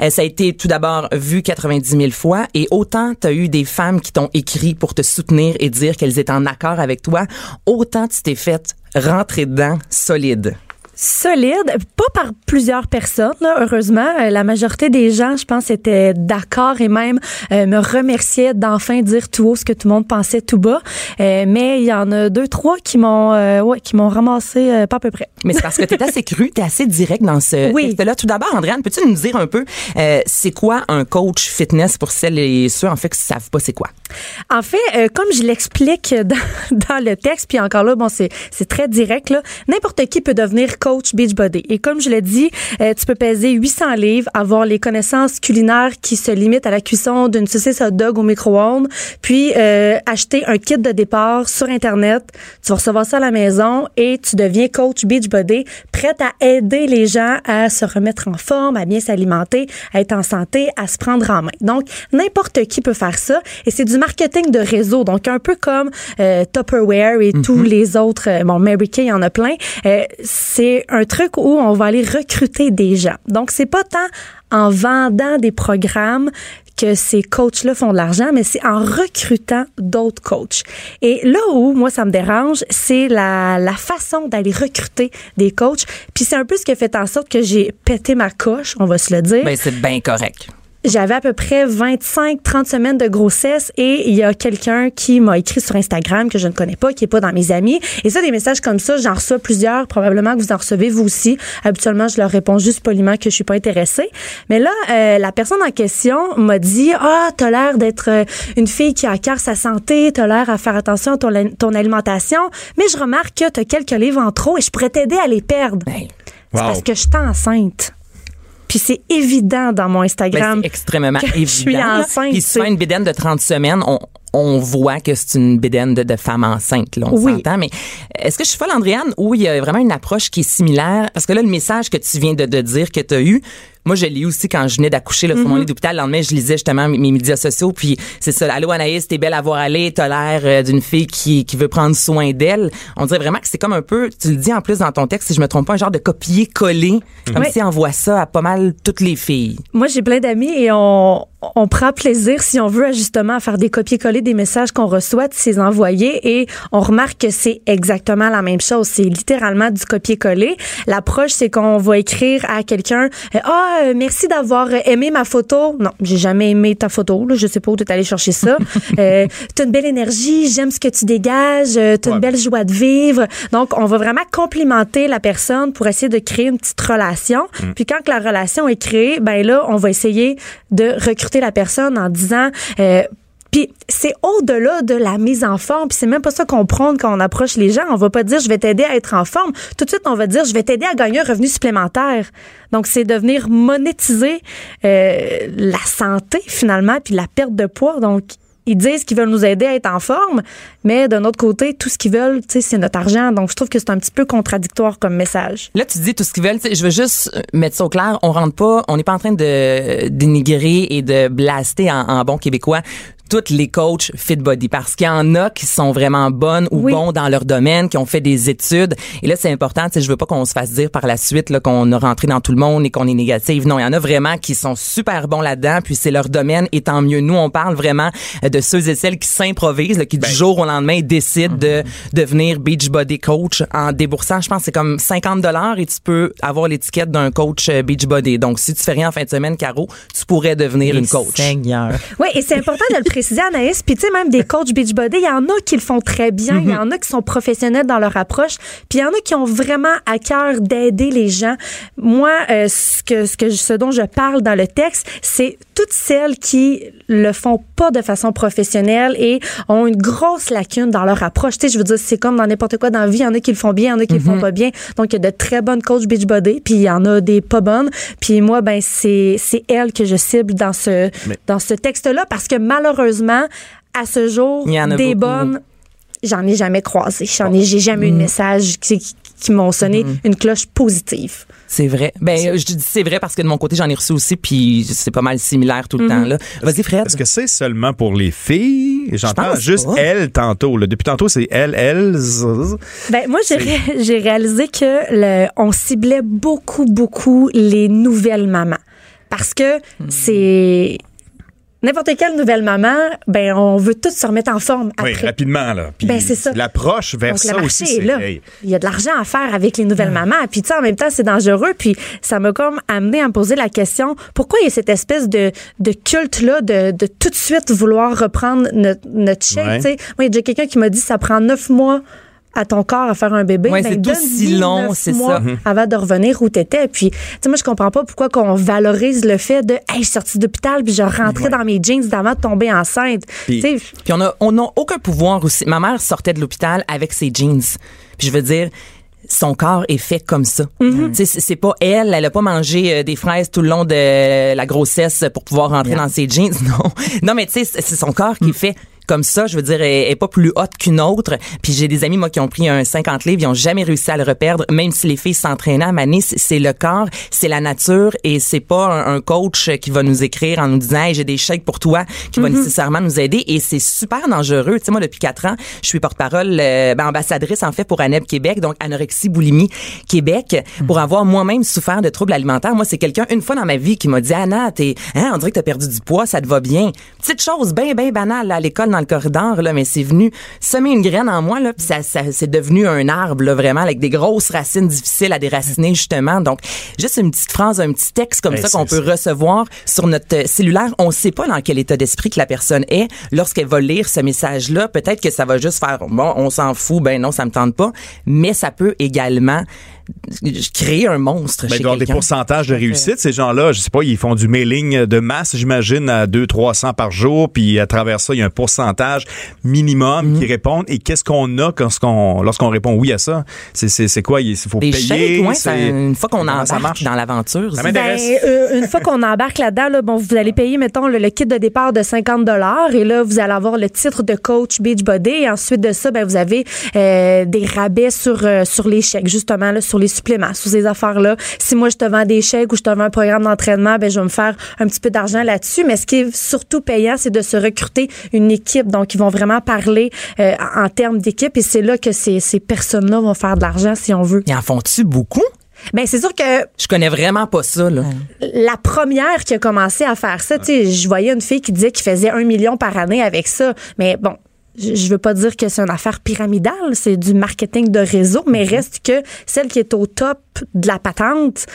Euh, ça a été tout d'abord vu 90 000 fois et autant tu as eu des femmes qui t'ont écrit pour te soutenir et dire qu'elles étaient en accord avec toi, autant tu t'es fait rentrer dedans solide. Solide, pas par plusieurs personnes, là, heureusement. Euh, La majorité des gens, je pense, étaient d'accord et même euh, me remerciaient d'enfin dire tout haut ce que tout le monde pensait tout bas. Euh, mais il y en a deux, trois qui m'ont euh, ouais, qui m'ont ramassé pas à peu près. Mais c'est parce que tu es assez cru, tu es assez direct dans ce Oui. texte-là. Tout d'abord, Andréane, peux-tu nous dire un peu c'est quoi un coach fitness pour celles et ceux en fait qui savent pas c'est quoi? En fait, comme je l'explique dans, dans le texte, puis encore là, bon, c'est très direct. N'importe qui peut devenir coach Beachbody. Et comme je l'ai dit, euh, tu peux peser 800 livres, avoir les connaissances culinaires qui se limitent à la cuisson d'une saucisse hot dog au micro-ondes, puis euh, acheter un kit de départ sur internet. Tu vas recevoir ça à la maison et tu deviens coach Beachbody, prête à aider les gens à se remettre en forme, à bien s'alimenter, à être en santé, à se prendre en main. Donc n'importe qui peut faire ça et c'est du marketing de réseau, donc un peu comme euh, Tupperware et tous les autres. euh, bon, Mary Kay, il y en a plein. Euh, un truc où on va aller recruter des gens. Donc c'est pas tant en vendant des programmes que ces coachs-là font de l'argent, mais c'est en recrutant d'autres coachs. Et là où, moi, ça me dérange, c'est la, la façon d'aller recruter des coachs. Puis c'est un peu ce qui a fait en sorte que j'ai pété ma coche, on va se le dire. Ben c'est bien correct. J'avais à peu près 25-30 semaines de grossesse et il y a quelqu'un qui m'a écrit sur Instagram que je ne connais pas, qui est pas dans mes amis. Et ça, des messages comme ça, j'en reçois plusieurs. Probablement que vous en recevez vous aussi. Habituellement, je leur réponds juste poliment que je suis pas intéressée. Mais là, euh, la personne en question m'a dit, ah, t'as l'air d'être euh, une fille qui a à cœur sa santé, t'as l'air à faire attention à ton, ton alimentation, mais je remarque que t'as quelques livres en trop et je pourrais t'aider à les perdre. Ben, C'est Wow. parce que je suis enceinte. Puis c'est évident dans mon ben, Instagram. c'est extrêmement que évident. je suis enceinte, Puis si une bédaine de 30 semaines, on, on voit que c'est une bédaine de, de femme enceinte, là, on Oui. s'entend. Mais est-ce que je suis folle, Andréane, ou il y a vraiment une approche qui est similaire? Parce que là, le message que tu viens de, de dire que tu as eu, moi, je l'ai eu aussi quand je venais d'accoucher là, sur mon lit d'hôpital. Le lendemain, je lisais justement mes, mes médias sociaux. Puis c'est ça. Allô, Anaïs, t'es belle à voir aller. T'as l'air euh, d'une fille qui, qui veut prendre soin d'elle. On dirait vraiment que c'est comme un peu, tu le dis en plus dans ton texte, si je me trompe pas, un genre de copier-coller. Comme Oui. si on voit ça à pas mal toutes les filles. Moi, j'ai plein d'amis et on, on prend plaisir, si on veut, justement à faire des copier-coller des messages qu'on reçoit, de ces envoyer et on remarque que c'est exactement la même chose. C'est littéralement du copier-coller. L'approche, c'est qu'on va écrire à quelqu'un, euh, ah, euh, merci d'avoir aimé ma photo. Non, j'ai jamais aimé ta photo. Là. Je sais pas où tu es allé chercher ça. euh, t'as une belle énergie, j'aime ce que tu dégages, euh, t'as Ouais. une belle joie de vivre. Donc, on va vraiment complimenter la personne pour essayer de créer une petite relation. Puis quand que la relation est créée, ben là, on va essayer de recruter la personne en disant... puis c'est au-delà de la mise en forme, puis c'est même pas ça qu'on prône quand on approche les gens. On va pas dire je vais t'aider à être en forme. Tout de suite, on va dire je vais t'aider à gagner un revenu supplémentaire. Donc c'est de venir monétiser euh, la santé finalement, puis la perte de poids. Donc ils disent qu'ils veulent nous aider à être en forme, mais d'un autre côté, tout ce qu'ils veulent, c'est notre argent. Donc je trouve que c'est un petit peu contradictoire comme message. Là, tu dis tout ce qu'ils veulent. Je veux juste euh, mettre ça au clair. On rentre pas, on n'est pas en train de dénigrer et de blaster en bon québécois toutes les coachs fit body parce qu'il y en a qui sont vraiment bonnes ou Oui. bons dans leur domaine, qui ont fait des études. Et là, c'est important. Tu sais, je veux pas qu'on se fasse dire par la suite là, qu'on a rentré dans tout le monde et qu'on est négatif. Non, il y en a vraiment qui sont super bons là-dedans. Puis c'est leur domaine. Et tant mieux. Nous, on parle vraiment euh, de ceux et celles qui s'improvisent, là, qui du jour au lendemain décident de devenir beach body coach en déboursant. Je pense que c'est comme 50 dollars et tu peux avoir l'étiquette d'un coach euh, beach body. Donc, si tu fais rien en fin de semaine, Caro, tu pourrais devenir une coach. Seigneur. Oui, et c'est important de le préciser précisé, Anaïs. Puis, tu sais, même des coachs Beachbody, il y en a qui le font très bien. Il y en a qui sont professionnels dans leur approche. Puis, il y en a qui ont vraiment à cœur d'aider les gens. Moi, euh, ce, que, ce, que, ce dont je parle dans le texte, c'est toutes celles qui le font pas de façon professionnelle et ont une grosse lacune dans leur approche. Tu sais, je veux dire, c'est comme dans n'importe quoi dans la vie. Il y en a qui le font bien, il y en a qui le font pas bien. Donc, il y a de très bonnes coachs Beachbody, puis il y en a des pas bonnes. Puis moi, ben, c'est, c'est elles que je cible dans ce, dans ce texte-là parce que malheureusement, à ce jour, Il y en a des beaucoup. bonnes, j'en ai jamais croisé. J'en ai, j'ai jamais eu Mm. de message qui, qui, qui m'ont sonné une cloche positive. C'est vrai. Ben, je dis c'est vrai parce que de mon côté, j'en ai reçu aussi, puis c'est pas mal similaire tout le temps. là. Vas-y, Fred. Est-ce que c'est seulement pour les filles? J'entends juste pas. elles tantôt. là. Depuis tantôt, c'est elles, elles. z- Ben moi j'ai ré- j'ai réalisé que le, on ciblait beaucoup beaucoup les nouvelles mamans parce que c'est n'importe quelle nouvelle maman, ben on veut toutes se remettre en forme Oui, rapidement, là. Puis Ben, c'est ça. L'approche vers Donc, le ça marché aussi, est là. Il y a de l'argent à faire avec les nouvelles mamans. Puis, tu sais, en même temps, c'est dangereux. Puis, ça m'a comme amené à me poser la question pourquoi il y a cette espèce de, de culte-là de, de tout de suite vouloir reprendre notre, notre chèque, Ouais. tu sais? Moi, il y a déjà quelqu'un qui m'a dit ça prend neuf mois à ton corps à faire un bébé. Ouais, Ben, c'est aussi long, c'est ça. Mhm. Avant de revenir où t'étais. Puis, tu sais, moi, je comprends pas pourquoi qu'on valorise le fait de, hey, je suis sortie d'hôpital puis je rentrais dans mes jeans d'avant de tomber enceinte. Puis- Tu sais, Puis on a, on a aucun pouvoir aussi. Ma mère sortait de l'hôpital avec ses jeans. Puis je veux dire, son corps est fait comme ça. Tu sais, C'est pas elle, elle a pas mangé euh, des fraises tout le long de la grossesse pour pouvoir rentrer dans ses jeans. Non, non, mais tu sais, c'est son corps Mm. qui est fait comme ça. Je veux dire, elle est pas plus haute qu'une autre. Puis j'ai des amis moi qui ont pris un 50 livres, ils ont jamais réussi à le reperdre, même si les filles s'entraînaient à maner. C'est le corps, c'est la nature et c'est pas un, un coach qui va nous écrire en nous disant hey, j'ai des chèques pour toi qui va nécessairement nous aider et c'est super dangereux. Tu sais moi depuis quatre ans, je suis porte-parole euh, ben, ambassadrice en fait pour ANEB Québec, donc anorexie boulimie Québec pour avoir moi-même souffert de troubles alimentaires. Moi c'est quelqu'un une fois dans ma vie qui m'a dit Anna, t'es hein, on dirait que t'as perdu du poids, ça te va bien. Petite chose bien bien banale là, à l'école dans le corridor là, mais c'est venu semer une graine en moi là, puis ça, ça c'est devenu un arbre là, vraiment avec des grosses racines difficiles à déraciner justement. Donc juste une petite phrase, un petit texte comme Ben, ça qu'on peut recevoir sur notre cellulaire. On sait pas dans quel état d'esprit que la personne est lorsqu'elle va lire ce message-là. Peut-être que ça va juste faire bon, on s'en fout, ben non, ça me tente pas. Mais ça peut également créer un monstre Ben, il chez doit y avoir des quelqu'un. pourcentages de réussite. Ces gens-là, je sais pas, ils font du mailing de masse, j'imagine, à 2 300 par jour. Puis à travers ça, il y a un pourcentage minimum Mhm. qui répondent. Et qu'est-ce qu'on a lorsqu'on lorsqu'on répond oui à ça? C'est- quoi? Il faut Des payer? chèques, ouais, c'est- ça- une fois qu'on Comment ça embarque marche? dans l'aventure. Ça c'est- m'intéresse. Ben, euh, une fois qu'on embarque là-dedans, là, bon, vous allez payer, mettons, le, le kit de départ de 50 et là, vous allez avoir le titre de coach Beachbody. Et ensuite de ça, ben, vous avez euh, des rabais sur, euh, sur les chèques, justement, là, sur les suppléments, sur ces affaires-là. Si moi, je te vends des chèques ou je te vends un programme d'entraînement, ben, je vais me faire un petit peu d'argent là-dessus. Mais ce qui est surtout payant, c'est de se recruter une équipe. Donc, ils vont vraiment parler euh, en en termes d'équipe. Et c'est là que ces, ces personnes-là vont faire de l'argent, si on veut. Ils en font-tu beaucoup? Ben, c'est sûr que Je connais vraiment pas ça, là. la première qui a commencé à faire ça, tu sais, je voyais une fille qui disait qu'il faisait un million par année avec ça. Mais bon, je veux pas dire que c'est une affaire pyramidale, c'est du marketing de réseau, mais reste que celle qui est au top de la patente,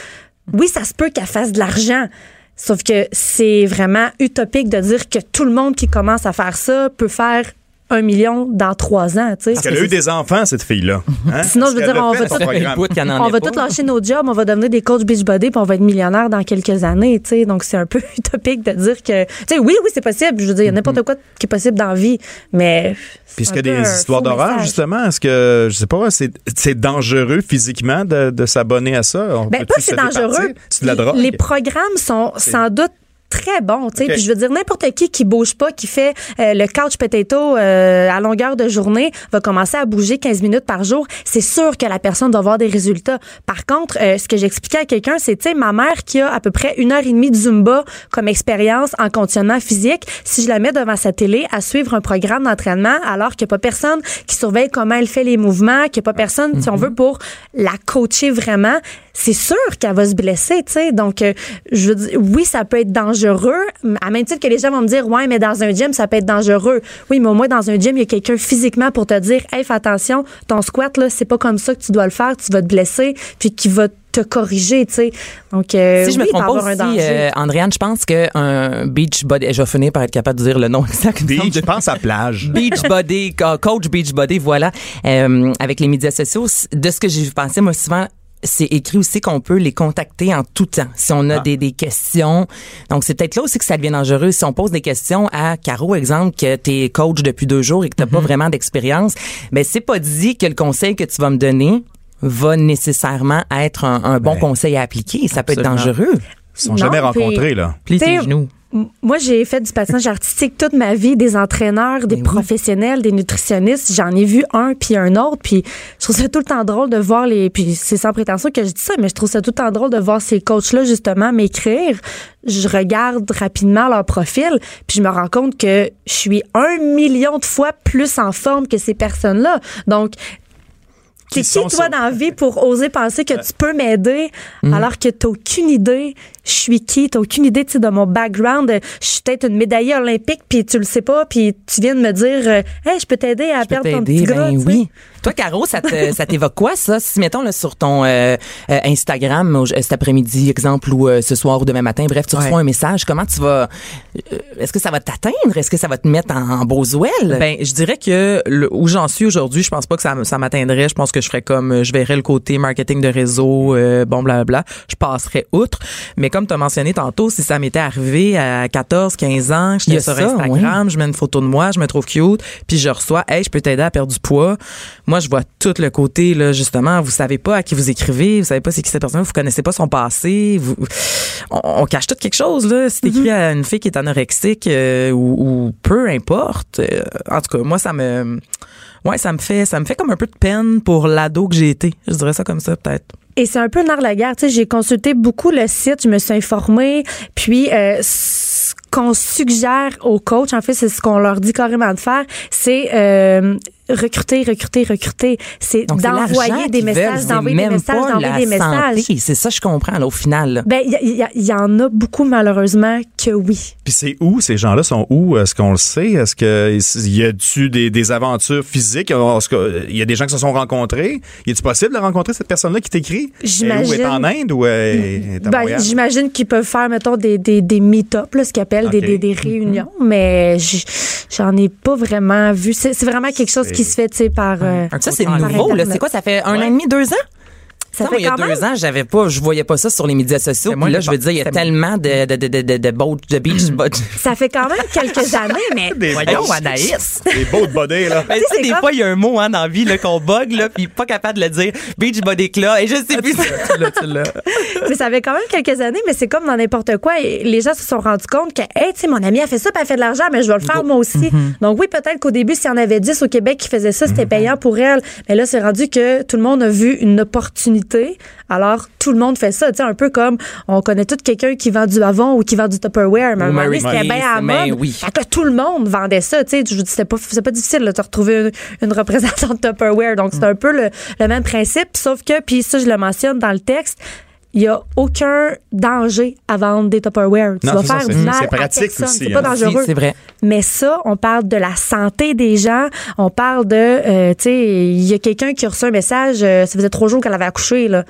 oui, ça se peut qu'elle fasse de l'argent. Sauf que c'est vraiment utopique de dire que tout le monde qui commence à faire ça peut faire un million dans trois ans, tu sais. Parce qu'elle a eu des enfants, cette fille-là. Hein? Sinon, je veux dire, on va tout- on va tous lâcher nos jobs, on va devenir des coachs Beachbody, puis on va être millionnaire dans quelques années, tu sais. Donc c'est un peu utopique de dire que, tu sais, oui, oui, c'est possible. Je veux dire, il y a n'importe quoi qui est possible dans la vie, mais. Puis est-ce qu'il y a des histoires d'horreur, justement? Est-ce que, je sais pas, c'est c'est dangereux physiquement de, de s'abonner à ça? On Ben, pas c'est dangereux. départir? C'est de la drogue? Les programmes sont sans doute très bons, tu sais. Puis je veux dire, n'importe qui qui bouge pas, qui fait euh, le couch potato euh, à longueur de journée, va commencer à bouger 15 minutes par jour. C'est sûr que la personne doit avoir des résultats. Par contre, euh, ce que j'expliquais à quelqu'un, c'est, tu sais, ma mère qui a à peu près une heure et demie de Zumba comme expérience en conditionnement physique, si je la mets devant sa télé à suivre un programme d'entraînement, alors qu'il n'y a pas personne qui surveille comment elle fait les mouvements, qu'il n'y a pas personne, si on veut, pour la coacher vraiment, c'est sûr qu'elle va se blesser, tu sais. Donc, euh, je veux dire, oui, ça peut être dangereux. À même titre que les gens vont me dire, ouais, mais dans un gym, ça peut être dangereux. Oui, mais au moins, dans un gym, il y a quelqu'un physiquement pour te dire, hey, fais attention, ton squat, là, c'est pas comme ça que tu dois le faire, tu vas te blesser, puis qui va te corriger, tu sais. Donc, euh, Si je me oui, peut trompe pas un aussi, euh, Andréane, je pense qu'un beach body, je vais finir par être capable de dire le nom exact. me Beach, je pense à plage. Beachbody, co- coach Beachbody, voilà, euh, avec les médias sociaux. De ce que j'ai pensé, moi, souvent, c'est écrit aussi qu'on peut les contacter en tout temps si on a des, des questions. Donc, c'est peut-être là aussi que ça devient dangereux. Si on pose des questions à Caro, exemple, que tu es coach depuis deux jours et que tu pas vraiment d'expérience, ben c'est pas dit que le conseil que tu vas me donner va nécessairement être un, un bon Ben, conseil à appliquer. Ça peut être dangereux. Ils sont Non, jamais rencontrés, là. Plie tes genoux. Moi, j'ai fait du patinage artistique toute ma vie, des entraîneurs, des professionnels, des nutritionnistes. J'en ai vu un puis un autre, puis je trouve ça tout le temps drôle de voir les. Puis c'est sans prétention que je dis ça, mais je trouve ça tout le temps drôle de voir ces coachs-là justement m'écrire. Je regarde rapidement leur profil, puis je me rends compte que je suis un million de fois plus en forme que ces personnes-là. Donc Qui c'est qui, toi, dans la vie pour oser penser que tu peux m'aider alors que t'as aucune idée je suis qui, t'as aucune idée, de mon background. Je suis peut-être une médaillée olympique, puis tu le sais pas, puis tu viens de me dire, euh, hey, je peux t'aider à Je peux perdre ton petit gras. ben oui. Toi, Caro, ça t'évoque quoi, ça? Si, mettons, là, sur ton euh, euh, Instagram, au- cet après-midi, exemple, ou euh, ce soir ou demain matin, bref, tu reçois Ouais. un message, comment tu vas... euh, Est-ce que ça va t'atteindre? Est-ce que ça va te mettre en, en beaux ouelles? Ben, je dirais que le- où j'en suis aujourd'hui, je pense pas que ça, ça m'atteindrait. Je pense que je ferais comme, euh, je verrais le côté marketing de réseau, euh, bon, blablabla. Je passerais outre. Mais comme tu as mentionné tantôt, si ça m'était arrivé à 14, 15 ans, y j'étais sur ça, Instagram, je mets une photo de moi, je me trouve cute, puis je reçois, hey, je peux t'aider à perdre du poids. Moi, je vois tout le côté, là, justement, vous savez pas à qui vous écrivez, vous savez pas c'est qui cette personne, vous connaissez pas son passé, vous, on, on cache tout quelque chose, là. Si t'écris à une fille qui est anorexique, euh, ou, ou peu importe, euh, en tout cas, moi, ça me, ouais, ça me fait, ça me fait comme un peu de peine pour l'ado que j'ai été. Je dirais ça comme ça, peut-être. Et c'est un peu de la guerre. Tu sais, j'ai consulté beaucoup le site, je me suis informée, puis euh, ce qu'on suggère aux coachs, en fait, c'est ce qu'on leur dit carrément de faire, c'est euh, recruter, recruter, recruter. C'est d'envoyer des messages, d'envoyer des messages, pas d'envoyer la des messages. santé. C'est ça, je comprends, là, au final. là. Ben, il y, il en a beaucoup, malheureusement, que oui. Puis c'est où? Ces gens-là sont où? Est-ce qu'on le sait? Est-ce qu'il y a-tu des, des aventures physiques? Est-ce qu'il y a des gens qui se sont rencontrés? Y est-il possible de rencontrer cette personne-là qui t'écrit? J'imagine. Elle est en Inde ou est à Ben, j'imagine qu'ils peuvent faire, mettons, des, des, des meet-up, là, ce qu'ils appellent des, des, des réunions, mais j'en ai pas vraiment vu. C'est c'est vraiment quelque chose qui se fait, tu sais, par. euh, Ça, c'est par nouveau, là. C'est quoi? Ça fait un an et demi, deux ans? Ça moi, il y a quand deux même. ans, j'avais pas, je voyais pas ça sur les médias sociaux. Puis là, je veux dire, il y a tellement de, de, de, de, de, de, boat- de beach body. Ça fait quand même quelques années, mais. Des Voyons, beaux- Anaïs. Des beaux de body, là. Mais sais, c'est des comme- fois, il y a un mot hein, dans la vie là, qu'on bug, là, puis pas capable de le dire. Beach body club, et je sais plus. tu l'as, tu l'as. mais ça fait quand même quelques années, mais c'est comme dans n'importe quoi. Et les gens se sont rendus compte que, hey, tu sais, mon ami a fait ça, puis elle fait de l'argent, mais je vais le faire moi aussi. Donc oui, peut-être qu'au début, s'il y en avait 10 au Québec qui faisaient ça, c'était payant pour elle. Mais là, c'est rendu que tout le monde a vu une opportunité. Alors, tout le monde fait ça. Tu sais, un peu comme on connaît tout quelqu'un qui vend du Avon ou qui vend du Tupperware. Mais à un moment donné, Mary c'était bien à la mode. oui. Fait que là, tout le monde vendait ça. Tu sais, c'était pas, c'est pas difficile là, de retrouver une, une représentante Tupperware. Donc, c'est un peu le, le même principe. Sauf que, puis ça, je le mentionne dans le texte, il y a aucun danger à vendre des Tupperware. Tu Non, vas c'est ça, faire c'est- du mal c'est à pratique personne. aussi, C'est pas hein. dangereux. C'est vrai. Mais ça, on parle de la santé des gens. On parle de, euh, tu sais, il y a quelqu'un qui a reçu un message, euh, ça faisait trois jours qu'elle avait accouché, là.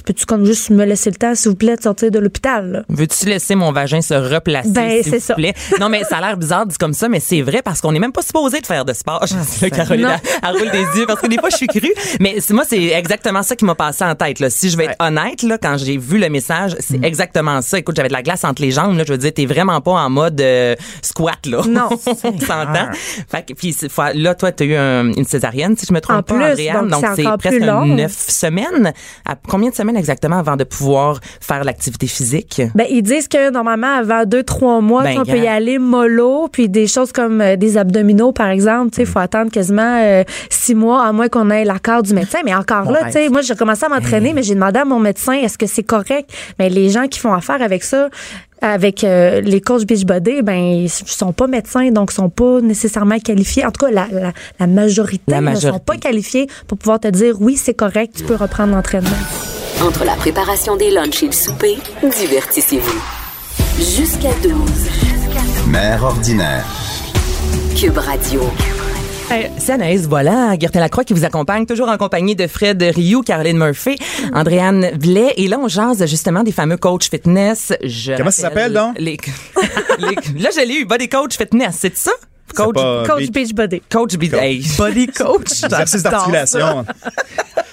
Tu peux-tu comme juste me laisser le temps, s'il vous plaît, de sortir de l'hôpital? Veux-tu laisser mon vagin se replacer, Ben, s'il c'est vous ça. plaît? Non, mais ça a l'air bizarre dit comme ça, mais c'est vrai parce qu'on n'est même pas supposé de faire de sport. Je sais, là, Caroline, elle, elle roule des yeux parce que des fois, je suis crue. Mais moi, c'est exactement ça qui m'a passé en tête. Là. Si je vais être honnête, là, quand j'ai vu le message, c'est Mm. exactement ça. Écoute, j'avais de la glace entre les jambes. Là, je veux dire, t'es vraiment pas en mode euh, squat, là. Non. On s'entend. Fait que, puis, là, toi, t'as eu un- une césarienne, si je me trompe En pas, plus, Andréane. donc c'est presque plus long. neuf semaines. À combien de semaines exactement avant de pouvoir faire l'activité physique? Ben, ils disent que normalement, avant deux, trois mois, Ben, on peut y aller mollo, puis des choses comme euh, des abdominaux, par exemple, tu sais, il faut attendre quasiment euh, six mois, à moins qu'on ait l'accord du médecin. Mais encore là, tu sais, moi, j'ai commencé à m'entraîner, mais j'ai demandé à mon médecin, est-ce que c'est correct? Mais les gens qui font affaire avec ça, avec euh, les coachs Beachbody, ben, ils sont pas médecins, donc sont pas nécessairement qualifiés. En tout cas, la, la, la majorité, La ne sont pas qualifiés pour pouvoir te dire, oui, c'est correct, tu peux reprendre l'entraînement. Entre la préparation des lunchs et le souper, divertissez-vous. Jusqu'à 12. Mère ordinaire. Cube Radio. Hey, C'est Anaïs Volant, Gertin Lacroix qui vous accompagne, toujours en compagnie de Fred Rioux, Caroline Murphy, Andréane Blais. Et là, on jase justement des fameux coach fitness. Je Comment ça s'appelle, donc? les- les- Là, je l'ai eu, Body Coach Fitness, c'est ça? Coach, pas- Coach Beach- Beachbody. coach Be- Hey. Body coach. Exercice d'articulation.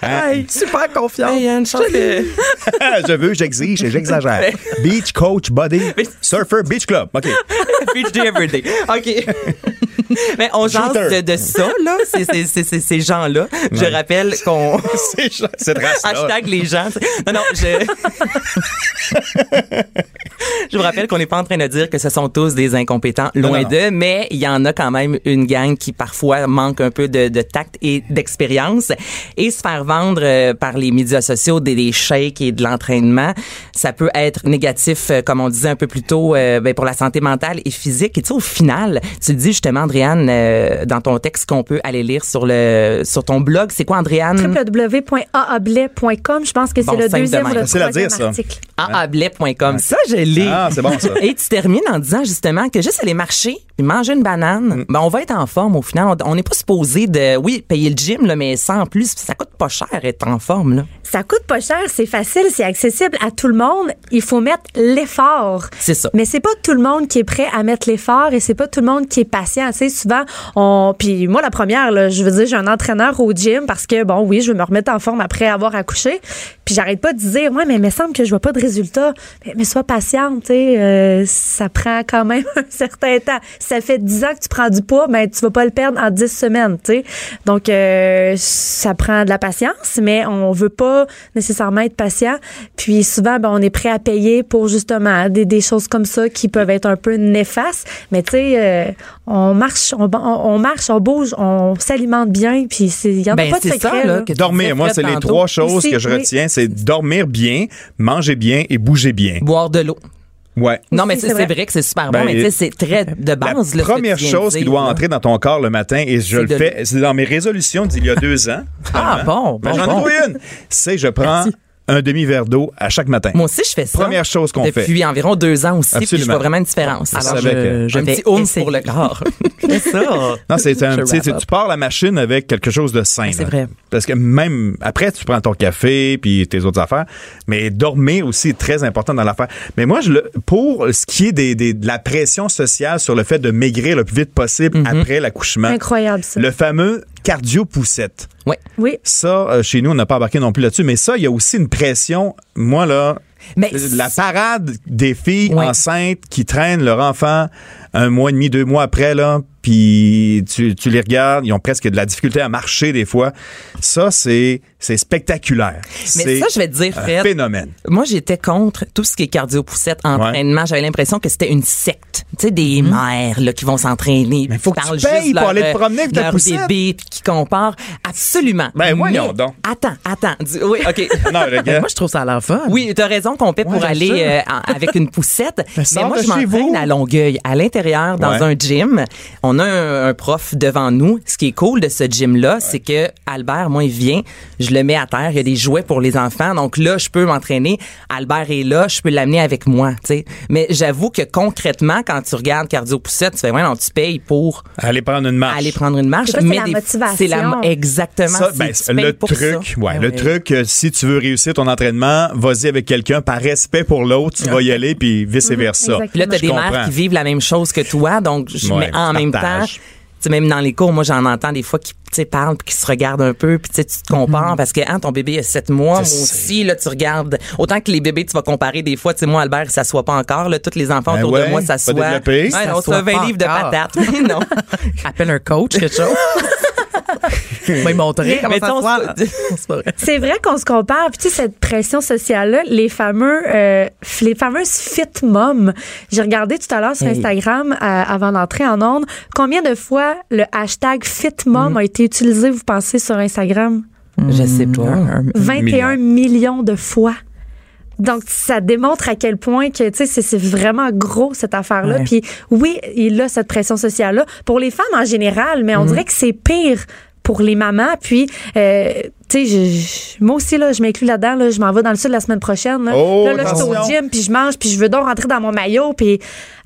ça. Hey, super confiant. Hey, il y a une chance je veux, j'exige et j'exagère. Beach Coach Body Surfer Beach Club. OK. Beach Day Everyday. OK. Mais on jase de, de ça, là, c'est- c'est- c'est- c'est- ces gens-là. Je rappelle qu'on... Cette race-là. Hashtag les gens. Non, non, je. je vous rappelle qu'on n'est pas en train de dire que ce sont tous des incompétents, loin d'eux, mais il y en a quand même une gang qui parfois manque un peu de, de tact et d'expérience. Et se faire vendre euh, par les médias sociaux des, des shakes et de l'entraînement, ça peut être négatif, euh, comme on disait un peu plus tôt, euh, ben, pour la santé mentale et physique. Et tu sais, au final, tu le dis justement, Andréane, euh, dans ton texte qu'on peut aller lire sur le sur ton blog, c'est quoi, Andréane? www.aablais.com. Je pense que c'est Bon, le deuxième de ou même. le Facile à dire, troisième ça. article. je l'ai. Ah, c'est bon, ça. Et tu termines en disant justement que juste aller marcher puis manger une banane, Mm. ben on va être en forme au final. On- On n'est pas supposé de, oui, payer le gym, là, mais sans plus. Ça coûte pas cher être en forme. Là. Ça coûte pas cher, c'est facile, c'est accessible à tout le monde. Il faut mettre l'effort. C'est ça. Mais c'est pas tout le monde qui est prêt à mettre l'effort et c'est pas tout le monde qui est patient. Tu sais, souvent, on, puis moi la première, là, je veux dire, j'ai un entraîneur au gym parce que bon, oui, je veux me remettre en forme après avoir accouché. Puis j'arrête pas de dire, ouais, mais il me semble que je vois pas de résultat. Mais, mais sois patiente, tu sais, euh, ça prend quand même un certain temps. Si ça fait 10 ans que tu prends du poids, ben tu vas pas le perdre en 10 semaines, tu sais. Donc euh, ça prend de la patience, mais on veut pas nécessairement être patient. Puis souvent, ben, on est prêt à payer pour justement des, des choses comme ça qui peuvent être un peu néfastes. Mais tu sais, euh, on marche, on, on, on marche, on bouge, on s'alimente bien. Puis c'est- il y en a Ben, pas de secret. ça, là, que Dormir, moi, c'est les tantôt. trois choses que je oui. retiens. C'est dormir bien, manger bien et bouger bien. Boire de l'eau. Ouais. Non, mais c'est vrai. vrai que c'est super Ben, bon, mais tu sais, c'est très de base. La là, première chose qui doit là. entrer dans ton corps le matin, et je le de- fais, c'est dans mes résolutions d'il y a deux ans. Ah, bon, Ben, bon, J'en ai bon. trouvé une. C'est je prends un demi-verre d'eau à chaque matin. Moi aussi, je fais ça. Première chose qu'on fait. Depuis environ deux ans aussi, puis je vois vraiment une différence. Je Alors, savais que- je un vais petit pour le corps. c'est ça. Non, c'est un Je petit, tu, pars la machine avec quelque chose de sain. C'est vrai. Parce que même après, tu prends ton café puis tes autres affaires, mais dormir aussi est très important dans l'affaire. Mais moi, je le, pour ce qui est des, des- de la pression sociale sur le fait de maigrir le plus vite possible Mhm. après l'accouchement, Incroyable ça. le fameux cardio poussette. Ouais. Oui. Ça, euh, chez nous, on n'a pas embarqué non plus là-dessus, mais ça, il y a aussi une pression. Moi, là, Mais la parade des filles enceintes qui traînent leur enfant un mois et demi, deux mois après, là, puis tu, tu les regardes, ils ont presque de la difficulté à marcher des fois. Ça, c'est c'est spectaculaire. Mais ça, je vais te dire, un Fred. phénomène. Moi, j'étais contre tout ce qui est cardio-poussette, entraînement. J'avais l'impression que c'était une secte. Tu sais, des mères là, qui vont s'entraîner. Mhm. Mais faut que tu payes pour leur, aller te promener avec ta leur poussette. bébé, puis qui comparent. Absolument. Ben, voyons Mais- donc. Attends, attends. Dis- Oui, OK. Non, regarde. Moi, je trouve ça a l'air fun. Oui, tu as raison qu'on paie pour aller euh, avec une poussette. mais moi, je m'entraîne à Longueuil, à l'intérieur, dans Ouais. un gym. On a un, un prof devant nous. Ce qui est cool de ce gym-là, c'est que Albert, moi, il vient, je le mets à terre. Il y a des jouets pour les enfants. Donc là, je peux m'entraîner. Albert est là, je peux l'amener avec moi. tu sais. Mais j'avoue que concrètement, quand tu regardes cardio poussette, tu fais, ouais, non, tu payes pour Aller prendre une marche. aller prendre une marche. C'est la des- motivation. C'est la, exactement. Ça, ben, tu payes le pour truc, ça. ouais, le ouais. truc, euh, si tu veux réussir ton entraînement, vas-y avec quelqu'un par respect pour l'autre, tu vas y aller puis vice versa. exactement. Puis là, t'as des comprends. mères qui vivent la même chose que toi, donc je Ouais, mais en même temps, partage. tu sais, même dans les cours, moi j'en entends des fois qui parlent puis qui se regardent un peu puis tu sais, tu te compares parce que hein, ton bébé a 7 mois, moi aussi là tu regardes autant que les bébés tu vas comparer des fois, tu sais moi Albert il s'assoit pas encore là, tous les enfants Ben autour ouais, de moi pas s'assoient. développé. Ouais, S'assoient c'est 20 pas livres de patates. non. Appelle un coach, quelque chose. Comment ça. C'est vrai. Qu'on se compare. Puis tu sais, cette pression sociale-là, les fameux, euh, les fameuses fit moms. J'ai regardé tout à l'heure sur. Instagram euh, avant d'entrer en onde. Combien de fois le hashtag fit mom a été utilisé, vous pensez, sur Instagram? Je sais pas. Un- un- 21 millions de fois. Donc, ça démontre à quel point que, tu sais, c'est- vraiment gros, cette affaire-là. Ouais. Puis, oui, il a cette pression sociale-là. Pour les femmes en général, mais on Mhm. dirait que c'est pire pour les mamans. Puis, euh, tu sais, moi aussi, là, je m'inclus là-dedans. Là, je m'en vais dans le sud la semaine prochaine. Là, Oh, là, là, je suis au gym, puis je mange, puis je veux donc rentrer dans mon maillot. Puis,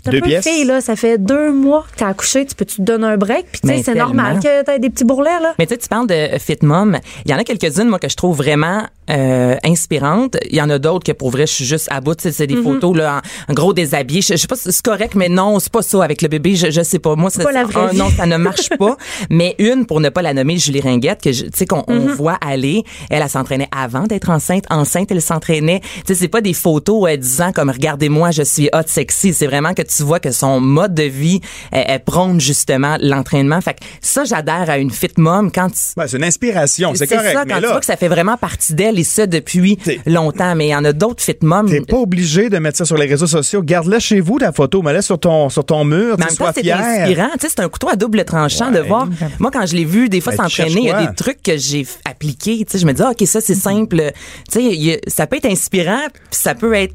T'as Deux pièces. fille, là, ça fait deux mois que t'as accouché, tu peux-tu te donner un break? Puis, tu sais, Mais c'est normal que t'aies des petits bourrelets, là. Mais tu sais, tu parles de Fit Mom. Il y en a quelques-unes, moi, que je trouve vraiment euh, inspirantes. Il y en a d'autres que, pour vrai, je suis juste à bout. Tu sais, C'est des Mm-hmm. photos, là, en, en gros déshabillé. Je, je sais pas si c'est correct, mais non, c'est pas ça avec le bébé. Je, je sais pas. Moi, c'est pas la vraie un, vie. non, ça ne marche pas. mais une, pour ne pas la nommer, Julie Ringuette, que je- tu sais, qu'on on Mm-hmm. voit aller. Elle, elle s'entraînait avant d'être enceinte. Enceinte, elle s'entraînait. Tu sais, c'est pas des photos euh, disant comme, regardez-moi, je suis hot, sexy. C'est vraiment que tu vois que son mode de vie, elle, elle prône justement l'entraînement. Fait que ça, j'adhère à une Fit Mom quand tu, Ouais, c'est une inspiration, c'est correct. ça, mais quand tu là, vois que ça fait vraiment partie d'elle et ça depuis longtemps. Mais il y en a d'autres fit moms. T'es pas obligé de mettre ça sur les réseaux sociaux. Garde-la chez vous, ta photo. Mets-la sur ton, sur ton mur. Mais en tu sois c'est inspirant. Tu sais, c'est un couteau à double tranchant de voir. Moi, quand je l'ai vu, des fois, Ben, tu s'entraîner, il y a des trucs que j'ai appliqués. Tu sais, je me dis, ah, OK, ça, c'est simple. Tu sais, ça peut être inspirant, puis ça peut être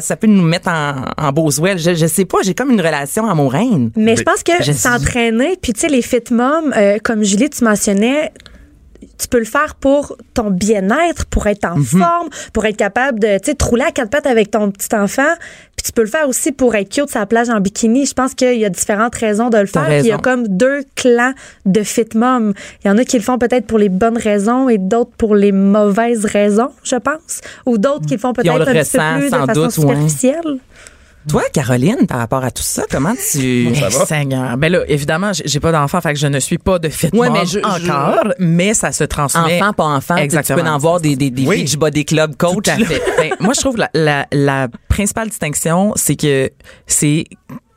Ça peut nous mettre en, en ouelles. Je, je sais pas, j'ai comme une relation amoureuse. Mais je pense que s'entraîner, puis tu sais, les fit moms, euh, comme Julie, tu mentionnais, tu peux le faire pour ton bien-être, pour être en forme, pour être capable de, tu sais, rouler à quatre pattes avec ton petit enfant. Puis tu peux le faire aussi pour être cute sur la plage en bikini. Je pense qu'il y a différentes raisons de le faire. Puis il y a comme deux clans de fit moms. Il y en a qui le font peut-être pour les bonnes raisons et d'autres pour les mauvaises raisons, je pense. Ou d'autres qui le font peut-être un petit peu plus de façon doute, ouais. Toi, Caroline, par rapport à tout ça, comment tu... Ça va? Seigneur. Ben là, évidemment, j'ai pas d'enfant, fait que je ne suis pas de fit Ouais, mais je- je- encore, mais ça se transmet. Enfant, pas enfant, tu sais, tu Exactement. peux en voir des, des, des Oui. beach body club Tout coach. à fait. Ben, moi, je trouve la, la, la principale distinction, c'est que c'est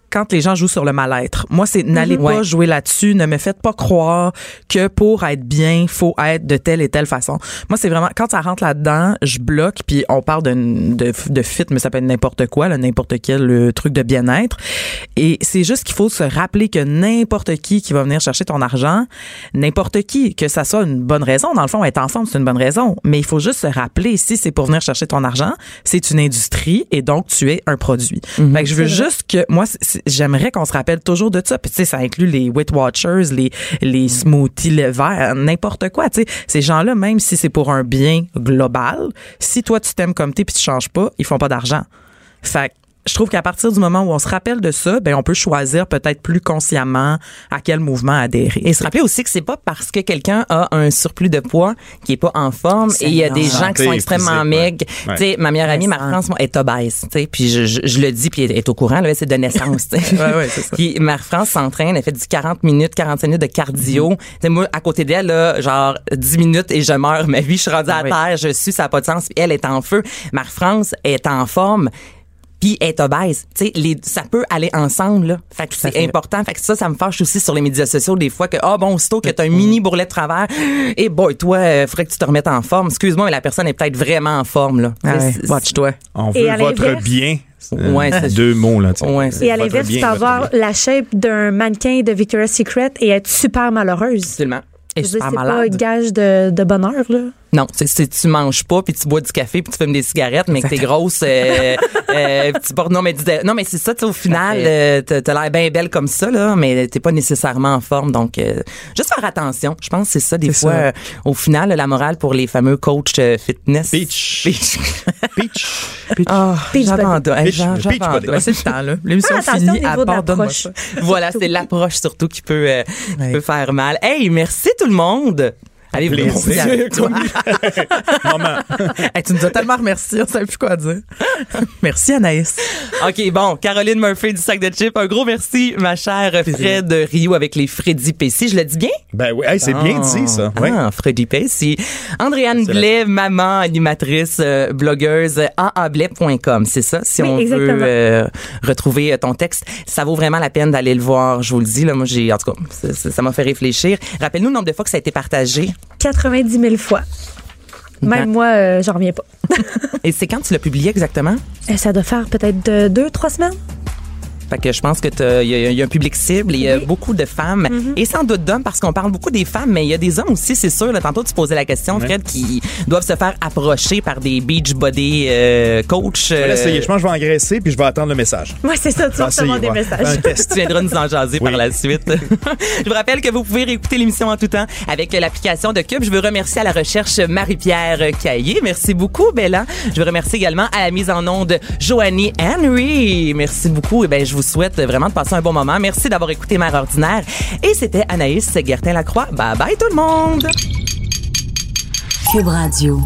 quand les gens jouent sur le mal-être. Moi, c'est n'allez pas Ouais. jouer là-dessus. Ne me faites pas croire que pour être bien, faut être de telle et telle façon. Moi, c'est vraiment quand ça rentre là-dedans, je bloque. Puis on parle de, de, de fit, mais ça peut être n'importe quoi, n'importe quel euh, truc de bien-être. Et c'est juste qu'il faut se rappeler que n'importe qui qui va venir chercher ton argent, n'importe qui, que ça soit une bonne raison. Dans le fond, être ensemble, c'est une bonne raison. Mais il faut juste se rappeler, si c'est pour venir chercher ton argent, c'est une industrie et donc tu es un produit. Fait que je veux juste que, moi, j'aimerais qu'on se rappelle toujours de ça. Puis tu sais, ça inclut les Weight Watchers, les, les smoothies le verts, n'importe quoi. Tu sais, ces gens-là, même si c'est pour un bien global, si toi tu t'aimes comme t'es puis tu changes pas, ils font pas d'argent. Fait que je trouve qu'à partir du moment où on se rappelle de ça, ben on peut choisir peut-être plus consciemment à quel mouvement adhérer. Et se rappeler aussi que c'est pas parce que quelqu'un a un surplus de poids qui est pas en forme et il y a des gens qui sont extrêmement maigres. Ouais. Tu sais, ma meilleure amie, Marie-France, moi, est obèse, tu sais, puis je, je, je le dis puis elle est au courant là, c'est de naissance, tu sais. Ouais, ouais, c'est ça. Puis Marie-France s'entraîne, elle fait du 40 minutes, 45 minutes de cardio. Mm-hmm. Tu sais, moi à côté d'elle là, genre 10 minutes et je meurs ma vie, je suis rendue à terre, je suis ça a pas de sens, puis elle est en feu. Marie-France est en forme puis est obèse. Tu sais, les, ça peut aller ensemble, là. Fait que c'est important. Fait que ça, ça me fâche aussi sur les médias sociaux des fois que, ah bon, aussitôt que t'as un mini bourrelet de travers, et boy, toi, euh, faudrait que tu te remettes en forme. Excuse-moi, mais la personne est peut-être vraiment en forme, là. Ah ouais, Watch-toi. On veut votre bien. Ouais, c'est- Deux mots, là. Ouais, Et à l'inverse, tu peux avoir la shape d'un mannequin de Victoria's Secret et être super malheureuse. Absolument. Et Je veux dire, super C'est pas malade. gage de, de bonheur, là. Non, c'est c'est- tu manges pas puis tu bois du café puis tu fumes des cigarettes mais que t'es grosse euh, euh, tu portes non mais non mais c'est ça au final euh, t'as l'air bien belle comme ça là mais t'es pas nécessairement en forme donc euh, juste faire attention je pense que c'est ça des fois ça. euh, au final la morale pour les fameux coachs euh, fitness Peach. Peach. Peach. Ah, Peach j'abandonne. Hey, Peach- j'abandonne. Ouais, c'est le temps, là. L'émission Ah, finie, ça. Voilà, c'est l'approche surtout qui peut, euh, qui Ouais. peut faire mal. Hey, merci tout le monde. Allez, vous Plaisir. Maman. Hey, tu nous as tellement remercié, on savait plus quoi dire. Merci Anaïs. OK, bon, Caroline Murphy du sac de chips, un gros merci, ma chère Fred Rio avec les Freddy PC. Je le dis bien? Ben oui, hey, c'est bien dit, ça. Ouais. Ah, Freddy PC. Andréane Blais, maman, animatrice, euh, blogueuse, aablais.com, c'est ça? Si Oui, on exactement. veut euh, retrouver euh, ton texte, ça vaut vraiment la peine d'aller le voir, je vous le dis. Là, moi, j'ai, en tout cas, ça m'a fait réfléchir. Rappelle-nous le nombre de fois que ça a été partagé. 90 000 fois. Même moi, euh, j'en reviens pas. Et c'est quand tu l'as publié exactement? Euh, Ça doit faire peut-être de- deux, trois semaines. Fait que je pense que t'as- il y, a- il y a un public cible, il y a Oui. Mm-hmm. beaucoup de femmes et sans doute d'hommes parce qu'on parle beaucoup des femmes, mais il y a des hommes aussi, c'est sûr. Là, tantôt tu posais la question, Fred, qui doivent se faire approcher par des beach body euh, coach. Je vais euh, l'essayer. Je pense que je vais engraisser puis je vais attendre le message. Moi, c'est ça, tu vas recevoir des essayer, ouais. messages. Un test. tu viendras nous en jaser Oui. par la suite. je vous rappelle que vous pouvez réécouter l'émission en tout temps avec l'application de Cube. Je veux remercier à la recherche Marie-Pierre Caillé. Merci beaucoup, Bella. Je veux remercier également à la mise en onde Joanie Henry. Merci beaucoup. Et ben, je vous vous souhaite vraiment de passer un bon moment. Merci d'avoir écouté Mère Ordinaire. Et c'était Anaïs Gertin-Lacroix. Bye bye tout le monde! Cube Radio.